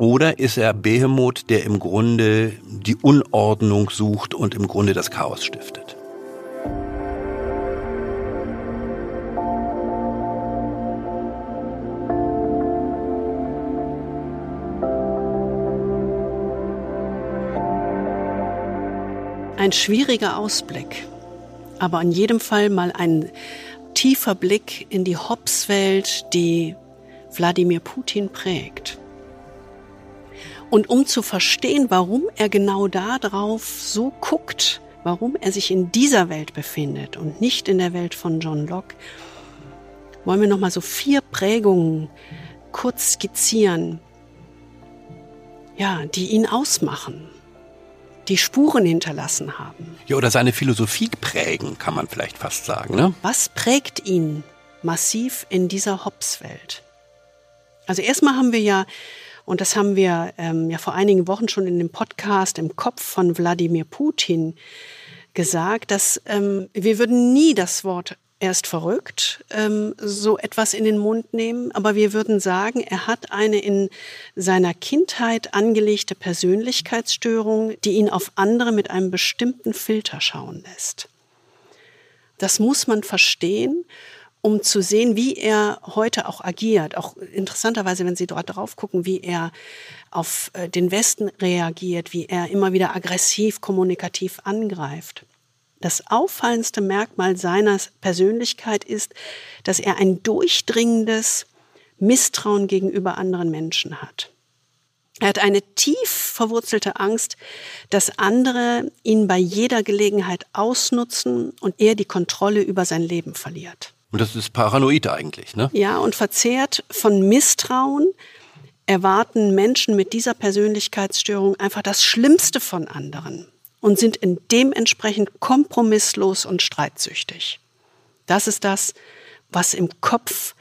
Oder ist er Behemoth, der im Grunde die Unordnung sucht und im Grunde das Chaos stiftet? Ein schwieriger Ausblick, aber in jedem Fall mal ein tiefer Blick in die Hobbes-Welt, die Wladimir Putin prägt. Und um zu verstehen, warum er genau da drauf so guckt, warum er sich in dieser Welt befindet und nicht in der Welt von John Locke, wollen wir noch mal so vier Prägungen kurz skizzieren, ja, die ihn ausmachen, die Spuren hinterlassen haben. Ja, oder seine Philosophie prägen, kann man vielleicht fast sagen. Ne? Was prägt ihn massiv in dieser Hobbes-Welt? Also erstmal haben wir ja und das haben wir ähm, ja vor einigen Wochen schon in dem Podcast im Kopf von Wladimir Putin gesagt, dass ähm, wir würden nie das Wort erst verrückt, ähm, so etwas in den Mund nehmen, aber wir würden sagen, er hat eine in seiner Kindheit angelegte Persönlichkeitsstörung, die ihn auf andere mit einem bestimmten Filter schauen lässt. Das muss man verstehen um zu sehen, wie er heute auch agiert. Auch interessanterweise, wenn Sie dort drauf gucken, wie er auf äh, den Westen reagiert, wie er immer wieder aggressiv, kommunikativ angreift. Das auffallendste Merkmal seiner Persönlichkeit ist, dass er ein durchdringendes Misstrauen gegenüber anderen Menschen hat. Er hat eine tief verwurzelte Angst, dass andere ihn bei jeder Gelegenheit ausnutzen und er die Kontrolle über sein Leben verliert. Und das ist paranoid eigentlich, ne? Ja, und verzehrt von Misstrauen erwarten Menschen mit dieser Persönlichkeitsstörung einfach das Schlimmste von anderen und sind in dementsprechend kompromisslos und streitsüchtig. Das ist das, was im Kopf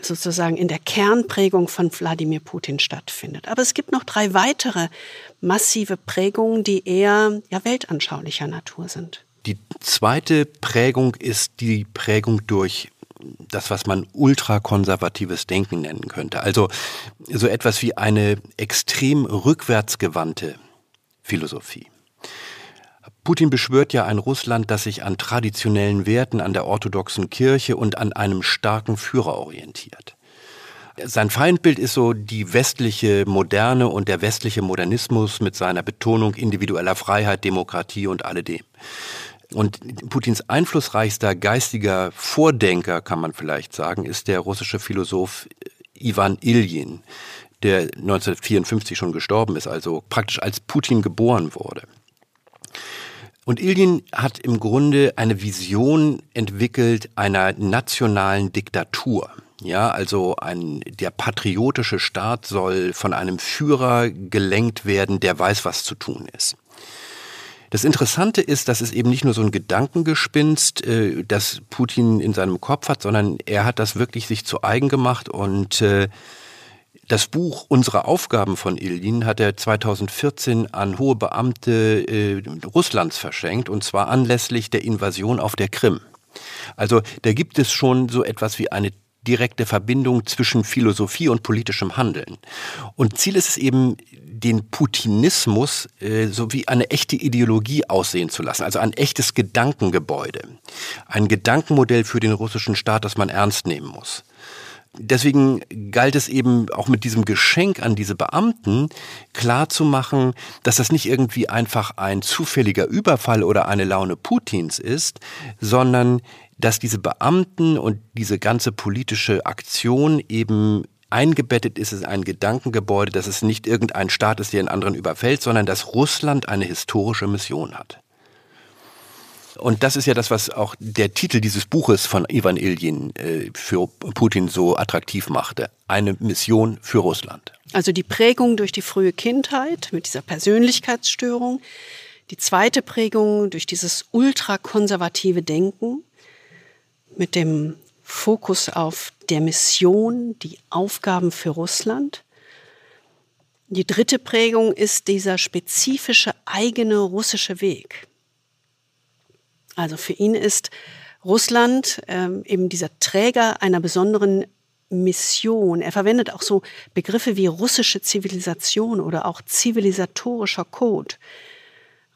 sozusagen in der Kernprägung von Wladimir Putin stattfindet. Aber es gibt noch drei weitere massive Prägungen, die eher ja, weltanschaulicher Natur sind. Die zweite Prägung ist die Prägung durch das, was man ultrakonservatives Denken nennen könnte. Also so etwas wie eine extrem rückwärtsgewandte Philosophie. Putin beschwört ja ein Russland, das sich an traditionellen Werten, an der orthodoxen Kirche und an einem starken Führer orientiert. Sein Feindbild ist so die westliche Moderne und der westliche Modernismus mit seiner Betonung individueller Freiheit, Demokratie und alledem. Und Putins einflussreichster geistiger Vordenker, kann man vielleicht sagen, ist der russische Philosoph Ivan Iljin, der 1954 schon gestorben ist, also praktisch als Putin geboren wurde. Und Iljin hat im Grunde eine Vision entwickelt einer nationalen Diktatur. Ja, also ein, der patriotische Staat soll von einem Führer gelenkt werden, der weiß, was zu tun ist. Das Interessante ist, dass es eben nicht nur so ein Gedankengespinst, äh, das Putin in seinem Kopf hat, sondern er hat das wirklich sich zu eigen gemacht und äh, das Buch Unsere Aufgaben von Ildin hat er 2014 an hohe Beamte äh, Russlands verschenkt und zwar anlässlich der Invasion auf der Krim. Also da gibt es schon so etwas wie eine direkte Verbindung zwischen Philosophie und politischem Handeln. Und Ziel ist es eben, den Putinismus äh, so wie eine echte Ideologie aussehen zu lassen, also ein echtes Gedankengebäude, ein Gedankenmodell für den russischen Staat, das man ernst nehmen muss. Deswegen galt es eben auch mit diesem Geschenk an diese Beamten klarzumachen, dass das nicht irgendwie einfach ein zufälliger Überfall oder eine Laune Putins ist, sondern dass diese Beamten und diese ganze politische Aktion eben eingebettet ist es ein Gedankengebäude, dass es nicht irgendein Staat ist, der einen anderen überfällt, sondern dass Russland eine historische Mission hat. Und das ist ja das, was auch der Titel dieses Buches von Ivan Iljin äh, für Putin so attraktiv machte. Eine Mission für Russland. Also die Prägung durch die frühe Kindheit mit dieser Persönlichkeitsstörung. Die zweite Prägung durch dieses ultrakonservative Denken mit dem Fokus auf der Mission, die Aufgaben für Russland. Die dritte Prägung ist dieser spezifische eigene russische Weg. Also für ihn ist Russland ähm, eben dieser Träger einer besonderen Mission. Er verwendet auch so Begriffe wie russische Zivilisation oder auch zivilisatorischer Code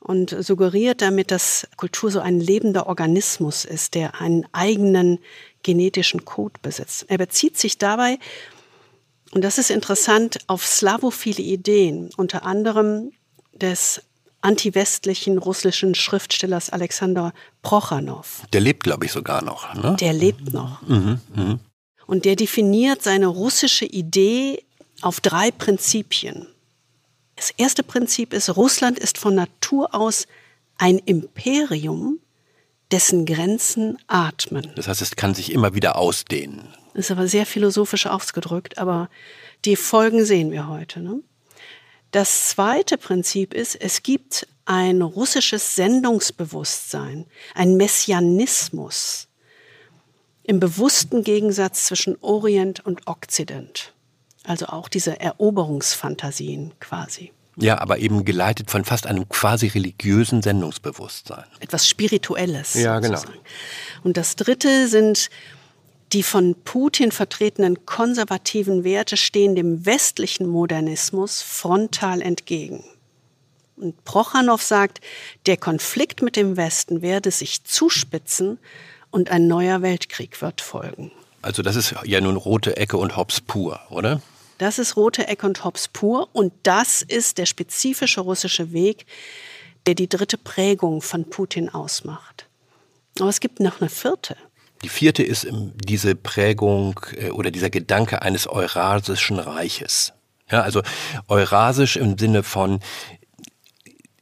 und suggeriert damit, dass Kultur so ein lebender Organismus ist, der einen eigenen genetischen Code besitzt. Er bezieht sich dabei, und das ist interessant, auf slavophile Ideen, unter anderem des antiwestlichen russischen Schriftstellers Alexander Prochanow. Der lebt, glaube ich, sogar noch. Ne? Der lebt noch. Mhm, mh. Und der definiert seine russische Idee auf drei Prinzipien. Das erste Prinzip ist, Russland ist von Natur aus ein Imperium, dessen Grenzen atmen. Das heißt, es kann sich immer wieder ausdehnen. Das ist aber sehr philosophisch ausgedrückt, aber die Folgen sehen wir heute. Ne? Das zweite Prinzip ist, es gibt ein russisches Sendungsbewusstsein, ein Messianismus im bewussten Gegensatz zwischen Orient und Okzident. Also auch diese Eroberungsfantasien quasi. Ja, aber eben geleitet von fast einem quasi religiösen Sendungsbewusstsein. Etwas Spirituelles. Ja, genau. Und das Dritte sind die von Putin vertretenen konservativen Werte stehen dem westlichen Modernismus frontal entgegen. Und Prochanow sagt, der Konflikt mit dem Westen werde sich zuspitzen und ein neuer Weltkrieg wird folgen. Also das ist ja nun rote Ecke und Hobbs pur, oder? Das ist rote Eck und Hops pur und das ist der spezifische russische Weg, der die dritte Prägung von Putin ausmacht. Aber es gibt noch eine vierte. Die vierte ist diese Prägung äh, oder dieser Gedanke eines Eurasischen Reiches. Ja, also Eurasisch im Sinne von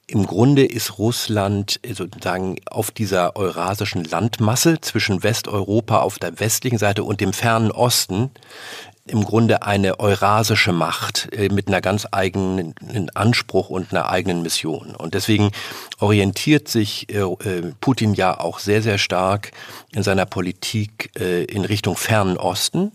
im Grunde ist Russland sozusagen auf dieser eurasischen Landmasse zwischen Westeuropa auf der westlichen Seite und dem fernen Osten im Grunde eine eurasische Macht äh, mit einer ganz eigenen Anspruch und einer eigenen Mission. Und deswegen orientiert sich äh, äh, Putin ja auch sehr, sehr stark in seiner Politik in Richtung Fernen Osten,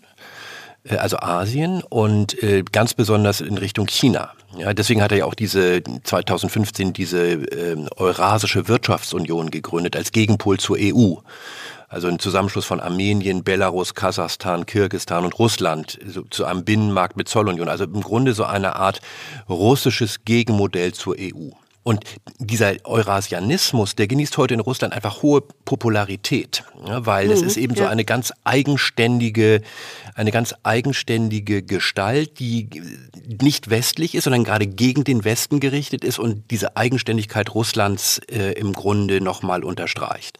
also Asien und ganz besonders in Richtung China. Ja, deswegen hat er ja auch diese 2015 diese äh, Eurasische Wirtschaftsunion gegründet als Gegenpol zur EU also ein Zusammenschluss von Armenien, Belarus, Kasachstan, Kirgistan und Russland so, zu einem Binnenmarkt mit Zollunion. Also im Grunde so eine Art russisches Gegenmodell zur EU. Und dieser Eurasianismus, der genießt heute in Russland einfach hohe Popularität, ja, weil mhm, es ist eben ja. so eine ganz eigenständige, eine ganz eigenständige Gestalt, die nicht westlich ist, sondern gerade gegen den Westen gerichtet ist und diese Eigenständigkeit Russlands äh, im Grunde nochmal unterstreicht.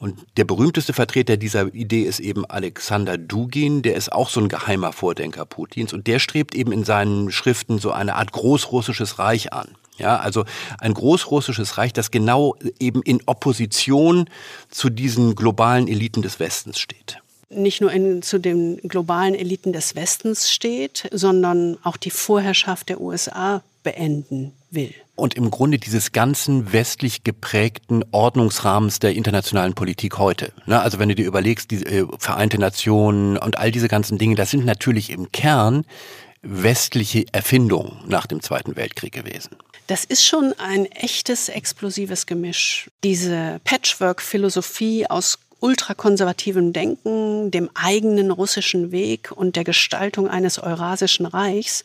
Und der berühmteste Vertreter dieser Idee ist eben Alexander Dugin, der ist auch so ein geheimer Vordenker Putins und der strebt eben in seinen Schriften so eine Art großrussisches Reich an. Ja, also ein großrussisches Reich, das genau eben in Opposition zu diesen globalen Eliten des Westens steht nicht nur in, zu den globalen Eliten des Westens steht, sondern auch die Vorherrschaft der USA beenden will. Und im Grunde dieses ganzen westlich geprägten Ordnungsrahmens der internationalen Politik heute. Ne? Also wenn du dir überlegst, die äh, Vereinte Nationen und all diese ganzen Dinge, das sind natürlich im Kern westliche Erfindungen nach dem Zweiten Weltkrieg gewesen. Das ist schon ein echtes explosives Gemisch. Diese Patchwork-Philosophie aus ultrakonservativem Denken, dem eigenen russischen Weg und der Gestaltung eines Eurasischen Reichs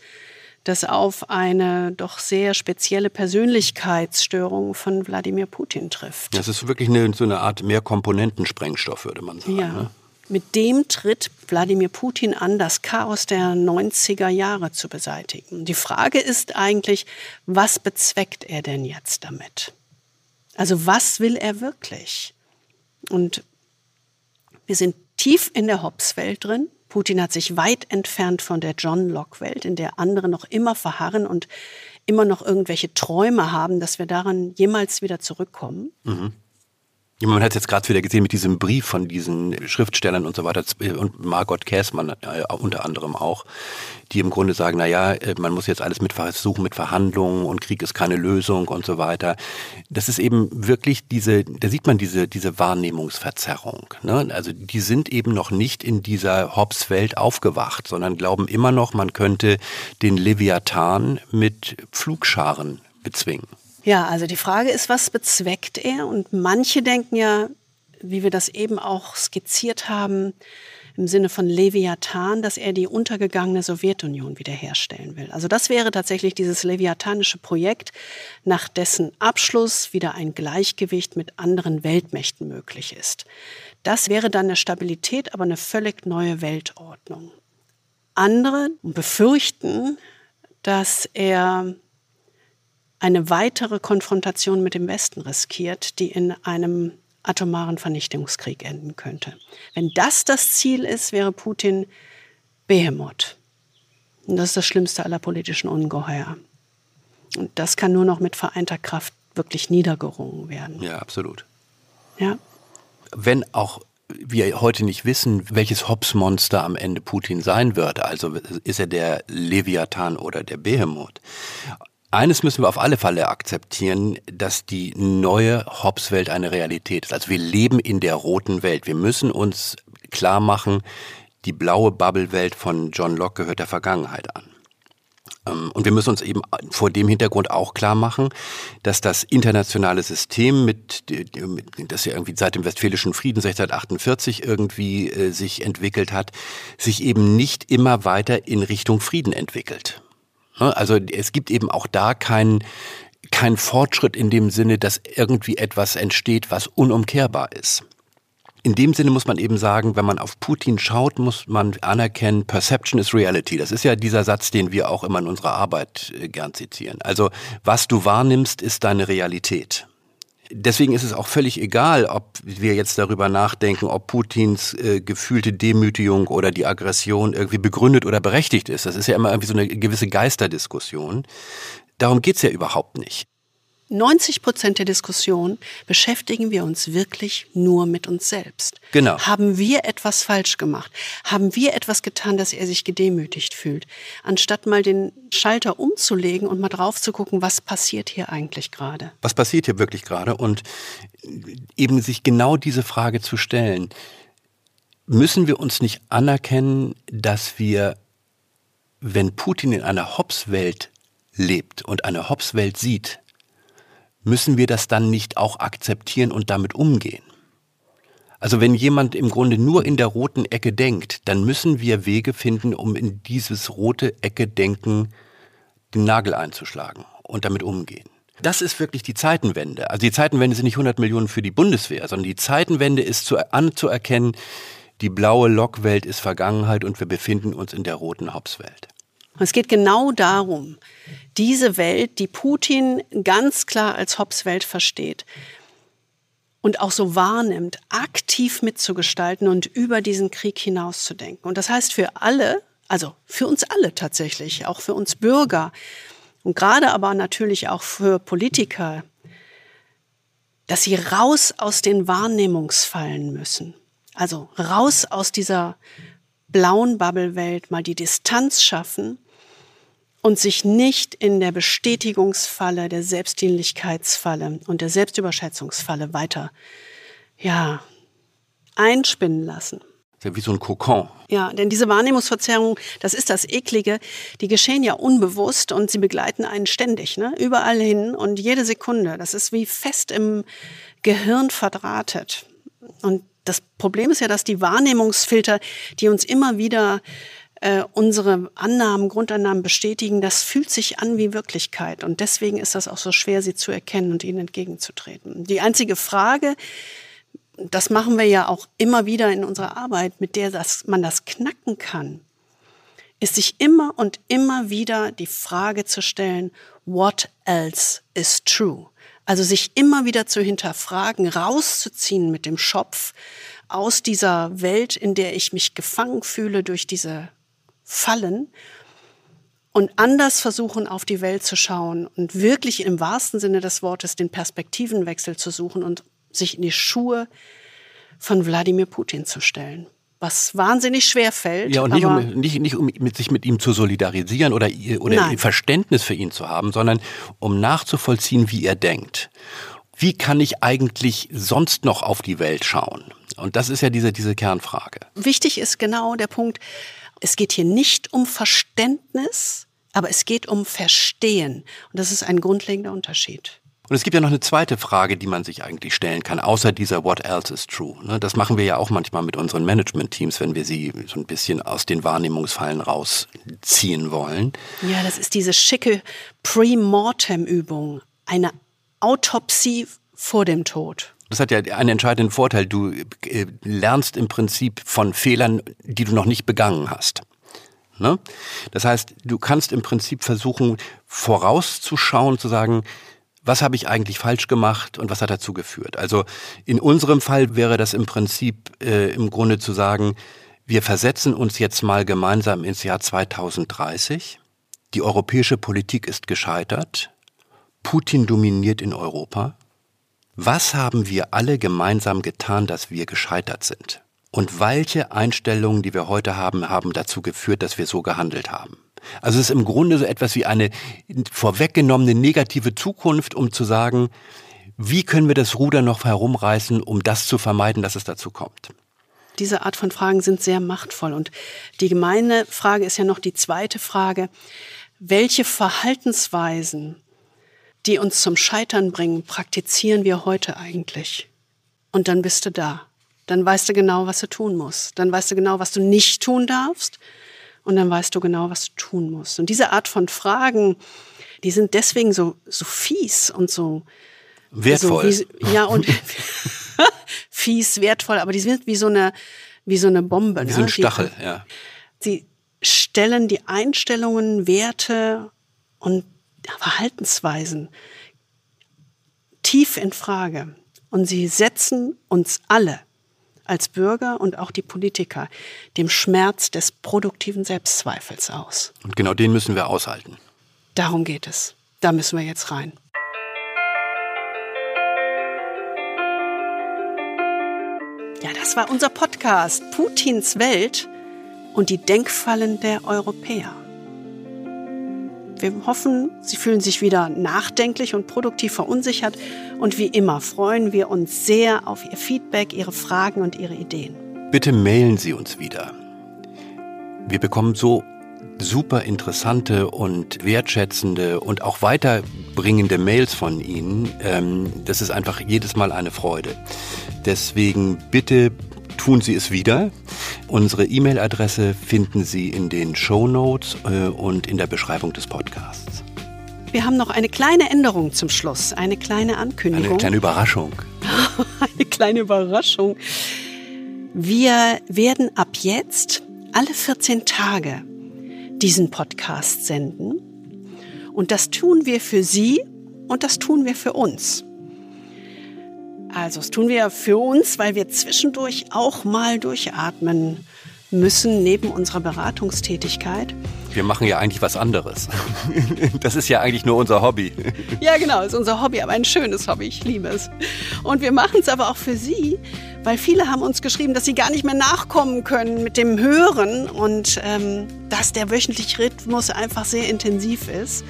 das auf eine doch sehr spezielle Persönlichkeitsstörung von Wladimir Putin trifft. Das ist wirklich eine, so eine Art Mehrkomponentensprengstoff, würde man sagen. Ja. Ne? Mit dem tritt Wladimir Putin an, das Chaos der 90er Jahre zu beseitigen. Die Frage ist eigentlich, was bezweckt er denn jetzt damit? Also was will er wirklich? Und wir sind tief in der Hobbes-Welt drin. Putin hat sich weit entfernt von der John Locke-Welt, in der andere noch immer verharren und immer noch irgendwelche Träume haben, dass wir daran jemals wieder zurückkommen. Mhm. Man hat es jetzt gerade wieder gesehen mit diesem Brief von diesen Schriftstellern und so weiter und Margot Käßmann äh, unter anderem auch, die im Grunde sagen, na ja, äh, man muss jetzt alles mit versuchen mit Verhandlungen und Krieg ist keine Lösung und so weiter. Das ist eben wirklich diese, da sieht man diese, diese Wahrnehmungsverzerrung. Ne? Also die sind eben noch nicht in dieser Hobbes-Welt aufgewacht, sondern glauben immer noch, man könnte den Leviathan mit Pflugscharen bezwingen. Ja, also die Frage ist, was bezweckt er? Und manche denken ja, wie wir das eben auch skizziert haben, im Sinne von Leviathan, dass er die untergegangene Sowjetunion wiederherstellen will. Also das wäre tatsächlich dieses leviathanische Projekt, nach dessen Abschluss wieder ein Gleichgewicht mit anderen Weltmächten möglich ist. Das wäre dann eine Stabilität, aber eine völlig neue Weltordnung. Andere befürchten, dass er eine weitere Konfrontation mit dem Westen riskiert, die in einem atomaren Vernichtungskrieg enden könnte. Wenn das das Ziel ist, wäre Putin Behemoth. Und das ist das Schlimmste aller politischen Ungeheuer. Und das kann nur noch mit vereinter Kraft wirklich niedergerungen werden. Ja, absolut. Ja. Wenn auch wir heute nicht wissen, welches Hobbs-Monster am Ende Putin sein wird. Also ist er der Leviathan oder der Behemoth. Eines müssen wir auf alle Fälle akzeptieren, dass die neue Hobbes-Welt eine Realität ist. Also wir leben in der roten Welt. Wir müssen uns klar machen, die blaue Bubble-Welt von John Locke gehört der Vergangenheit an. Ähm, und wir müssen uns eben vor dem Hintergrund auch klar machen, dass das internationale System, mit, das ja irgendwie seit dem Westfälischen Frieden 1648 irgendwie äh, sich entwickelt hat, sich eben nicht immer weiter in Richtung Frieden entwickelt. Ne? Also es gibt eben auch da keinen kein Fortschritt in dem Sinne, dass irgendwie etwas entsteht, was unumkehrbar ist. In dem Sinne muss man eben sagen, wenn man auf Putin schaut, muss man anerkennen, Perception is Reality. Das ist ja dieser Satz, den wir auch immer in unserer Arbeit äh, gern zitieren. Also was du wahrnimmst, ist deine Realität. Deswegen ist es auch völlig egal, ob wir jetzt darüber nachdenken, ob Putins äh, gefühlte Demütigung oder die Aggression irgendwie begründet oder berechtigt ist. Das ist ja immer irgendwie so eine gewisse Geisterdiskussion. Darum geht's ja überhaupt nicht. 90 Prozent der Diskussion beschäftigen wir uns wirklich nur mit uns selbst. Genau. Haben wir etwas falsch gemacht? Haben wir etwas getan, dass er sich gedemütigt fühlt? Anstatt mal den Schalter umzulegen und mal drauf zu gucken, was passiert hier eigentlich gerade? Was passiert hier wirklich gerade? Und eben sich genau diese Frage zu stellen. Müssen wir uns nicht anerkennen, dass wir, wenn Putin in einer Hobbes-Welt lebt und eine Hobbes-Welt sieht, müssen wir das dann nicht auch akzeptieren und damit umgehen? Also wenn jemand im Grunde nur in der roten Ecke denkt, dann müssen wir Wege finden, um in dieses rote Ecke denken den Nagel einzuschlagen und damit umgehen. Das ist wirklich die Zeitenwende. Also die Zeitenwende sind nicht 100 Millionen für die Bundeswehr, sondern die Zeitenwende ist zu, anzuerkennen, die blaue Lokwelt ist Vergangenheit und wir befinden uns in der roten Hauptswelt. Es geht genau darum, diese Welt, die Putin ganz klar als Hobbes-Welt versteht und auch so wahrnimmt, aktiv mitzugestalten und über diesen Krieg hinauszudenken. Und das heißt für alle, also für uns alle tatsächlich, auch für uns Bürger und gerade aber natürlich auch für Politiker, dass sie raus aus den Wahrnehmungsfallen müssen. Also raus aus dieser blauen Bubble-Welt, mal die Distanz schaffen und sich nicht in der Bestätigungsfalle, der Selbstdienlichkeitsfalle und der Selbstüberschätzungsfalle weiter, ja, einspinnen lassen. Ja wie so ein Kokon. Ja, denn diese Wahrnehmungsverzerrung, das ist das Eklige, die geschehen ja unbewusst und sie begleiten einen ständig, ne? überall hin und jede Sekunde. Das ist wie fest im Gehirn verdrahtet. Und das Problem ist ja, dass die Wahrnehmungsfilter, die uns immer wieder äh, unsere Annahmen, Grundannahmen bestätigen, das fühlt sich an wie Wirklichkeit. Und deswegen ist das auch so schwer, sie zu erkennen und ihnen entgegenzutreten. Die einzige Frage, das machen wir ja auch immer wieder in unserer Arbeit, mit der das, man das knacken kann, ist sich immer und immer wieder die Frage zu stellen, what else is true? Also sich immer wieder zu hinterfragen, rauszuziehen mit dem Schopf aus dieser Welt, in der ich mich gefangen fühle durch diese Fallen und anders versuchen, auf die Welt zu schauen und wirklich im wahrsten Sinne des Wortes den Perspektivenwechsel zu suchen und sich in die Schuhe von Wladimir Putin zu stellen was wahnsinnig schwer fällt. Ja, und nicht, um, nicht, nicht um mit, sich mit ihm zu solidarisieren oder, oder Verständnis für ihn zu haben, sondern um nachzuvollziehen, wie er denkt. Wie kann ich eigentlich sonst noch auf die Welt schauen? Und das ist ja diese, diese Kernfrage. Wichtig ist genau der Punkt, es geht hier nicht um Verständnis, aber es geht um Verstehen. Und das ist ein grundlegender Unterschied. Und es gibt ja noch eine zweite Frage, die man sich eigentlich stellen kann, außer dieser What else is true. Ne? Das machen wir ja auch manchmal mit unseren Management-Teams, wenn wir sie so ein bisschen aus den Wahrnehmungsfallen rausziehen wollen. Ja, das ist diese schicke Pre-Mortem-Übung, eine Autopsie vor dem Tod. Das hat ja einen entscheidenden Vorteil. Du äh, lernst im Prinzip von Fehlern, die du noch nicht begangen hast. Ne? Das heißt, du kannst im Prinzip versuchen, vorauszuschauen, zu sagen, was habe ich eigentlich falsch gemacht und was hat dazu geführt. Also in unserem Fall wäre das im Prinzip äh, im Grunde zu sagen, wir versetzen uns jetzt mal gemeinsam ins Jahr 2030. Die europäische Politik ist gescheitert. Putin dominiert in Europa. Was haben wir alle gemeinsam getan, dass wir gescheitert sind? Und welche Einstellungen, die wir heute haben, haben dazu geführt, dass wir so gehandelt haben? Also es ist im Grunde so etwas wie eine vorweggenommene negative Zukunft, um zu sagen, wie können wir das Ruder noch herumreißen, um das zu vermeiden, dass es dazu kommt. Diese Art von Fragen sind sehr machtvoll. Und die gemeine Frage ist ja noch die zweite Frage. Welche Verhaltensweisen, die uns zum Scheitern bringen, praktizieren wir heute eigentlich? Und dann bist du da. Dann weißt du genau, was du tun musst. Dann weißt du genau, was du nicht tun darfst und dann weißt du genau, was du tun musst. Und diese Art von Fragen, die sind deswegen so, so fies und so wertvoll. So wie, ja, und <laughs> fies, wertvoll, aber die sind wie so eine, wie so eine Bombe. Wie ne? so ein Stachel, die, ja. Sie stellen die Einstellungen, Werte und Verhaltensweisen tief in Frage. Und sie setzen uns alle als Bürger und auch die Politiker dem Schmerz des produktiven Selbstzweifels aus. Und genau den müssen wir aushalten. Darum geht es. Da müssen wir jetzt rein. Ja, das war unser Podcast Putins Welt und die Denkfallen der Europäer. Wir hoffen, Sie fühlen sich wieder nachdenklich und produktiv verunsichert. Und wie immer freuen wir uns sehr auf Ihr Feedback, Ihre Fragen und Ihre Ideen. Bitte mailen Sie uns wieder. Wir bekommen so super interessante und wertschätzende und auch weiterbringende Mails von Ihnen. Ähm, das ist einfach jedes Mal eine Freude. Deswegen bitte tun Sie es wieder. Unsere E-Mail-Adresse finden Sie in den Show Notes äh, und in der Beschreibung des Podcasts. Wir haben noch eine kleine Änderung zum Schluss, eine kleine Ankündigung. Eine kleine Überraschung. <laughs> eine kleine Überraschung. Wir werden ab jetzt alle 14 Tage diesen Podcast senden. Und das tun wir für Sie und das tun wir für uns. Also das tun wir für uns, weil wir zwischendurch auch mal durchatmen müssen neben unserer Beratungstätigkeit. Wir machen ja eigentlich was anderes. <laughs> Das ist ja eigentlich nur unser Hobby. Ja, genau, ist unser Hobby, aber ein schönes Hobby. Ich liebe es. Und wir machen es aber auch für Sie, weil viele haben uns geschrieben, dass sie gar nicht mehr nachkommen können mit dem Hören und ähm, dass der wöchentliche Rhythmus einfach sehr intensiv ist.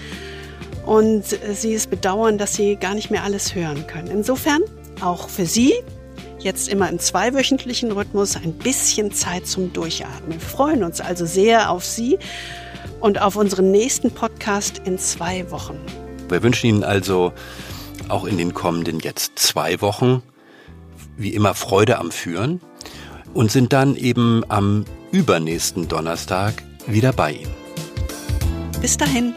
Und äh, sie es bedauern, dass sie gar nicht mehr alles hören können. Insofern auch für Sie jetzt immer im zweiwöchentlichen Rhythmus ein bisschen Zeit zum Durchatmen. Wir freuen uns also sehr auf Sie und auf unseren nächsten Podcast in zwei Wochen. Wir wünschen Ihnen also auch in den kommenden jetzt zwei Wochen wie immer Freude am Führen und sind dann eben am übernächsten Donnerstag wieder bei Ihnen. Bis dahin.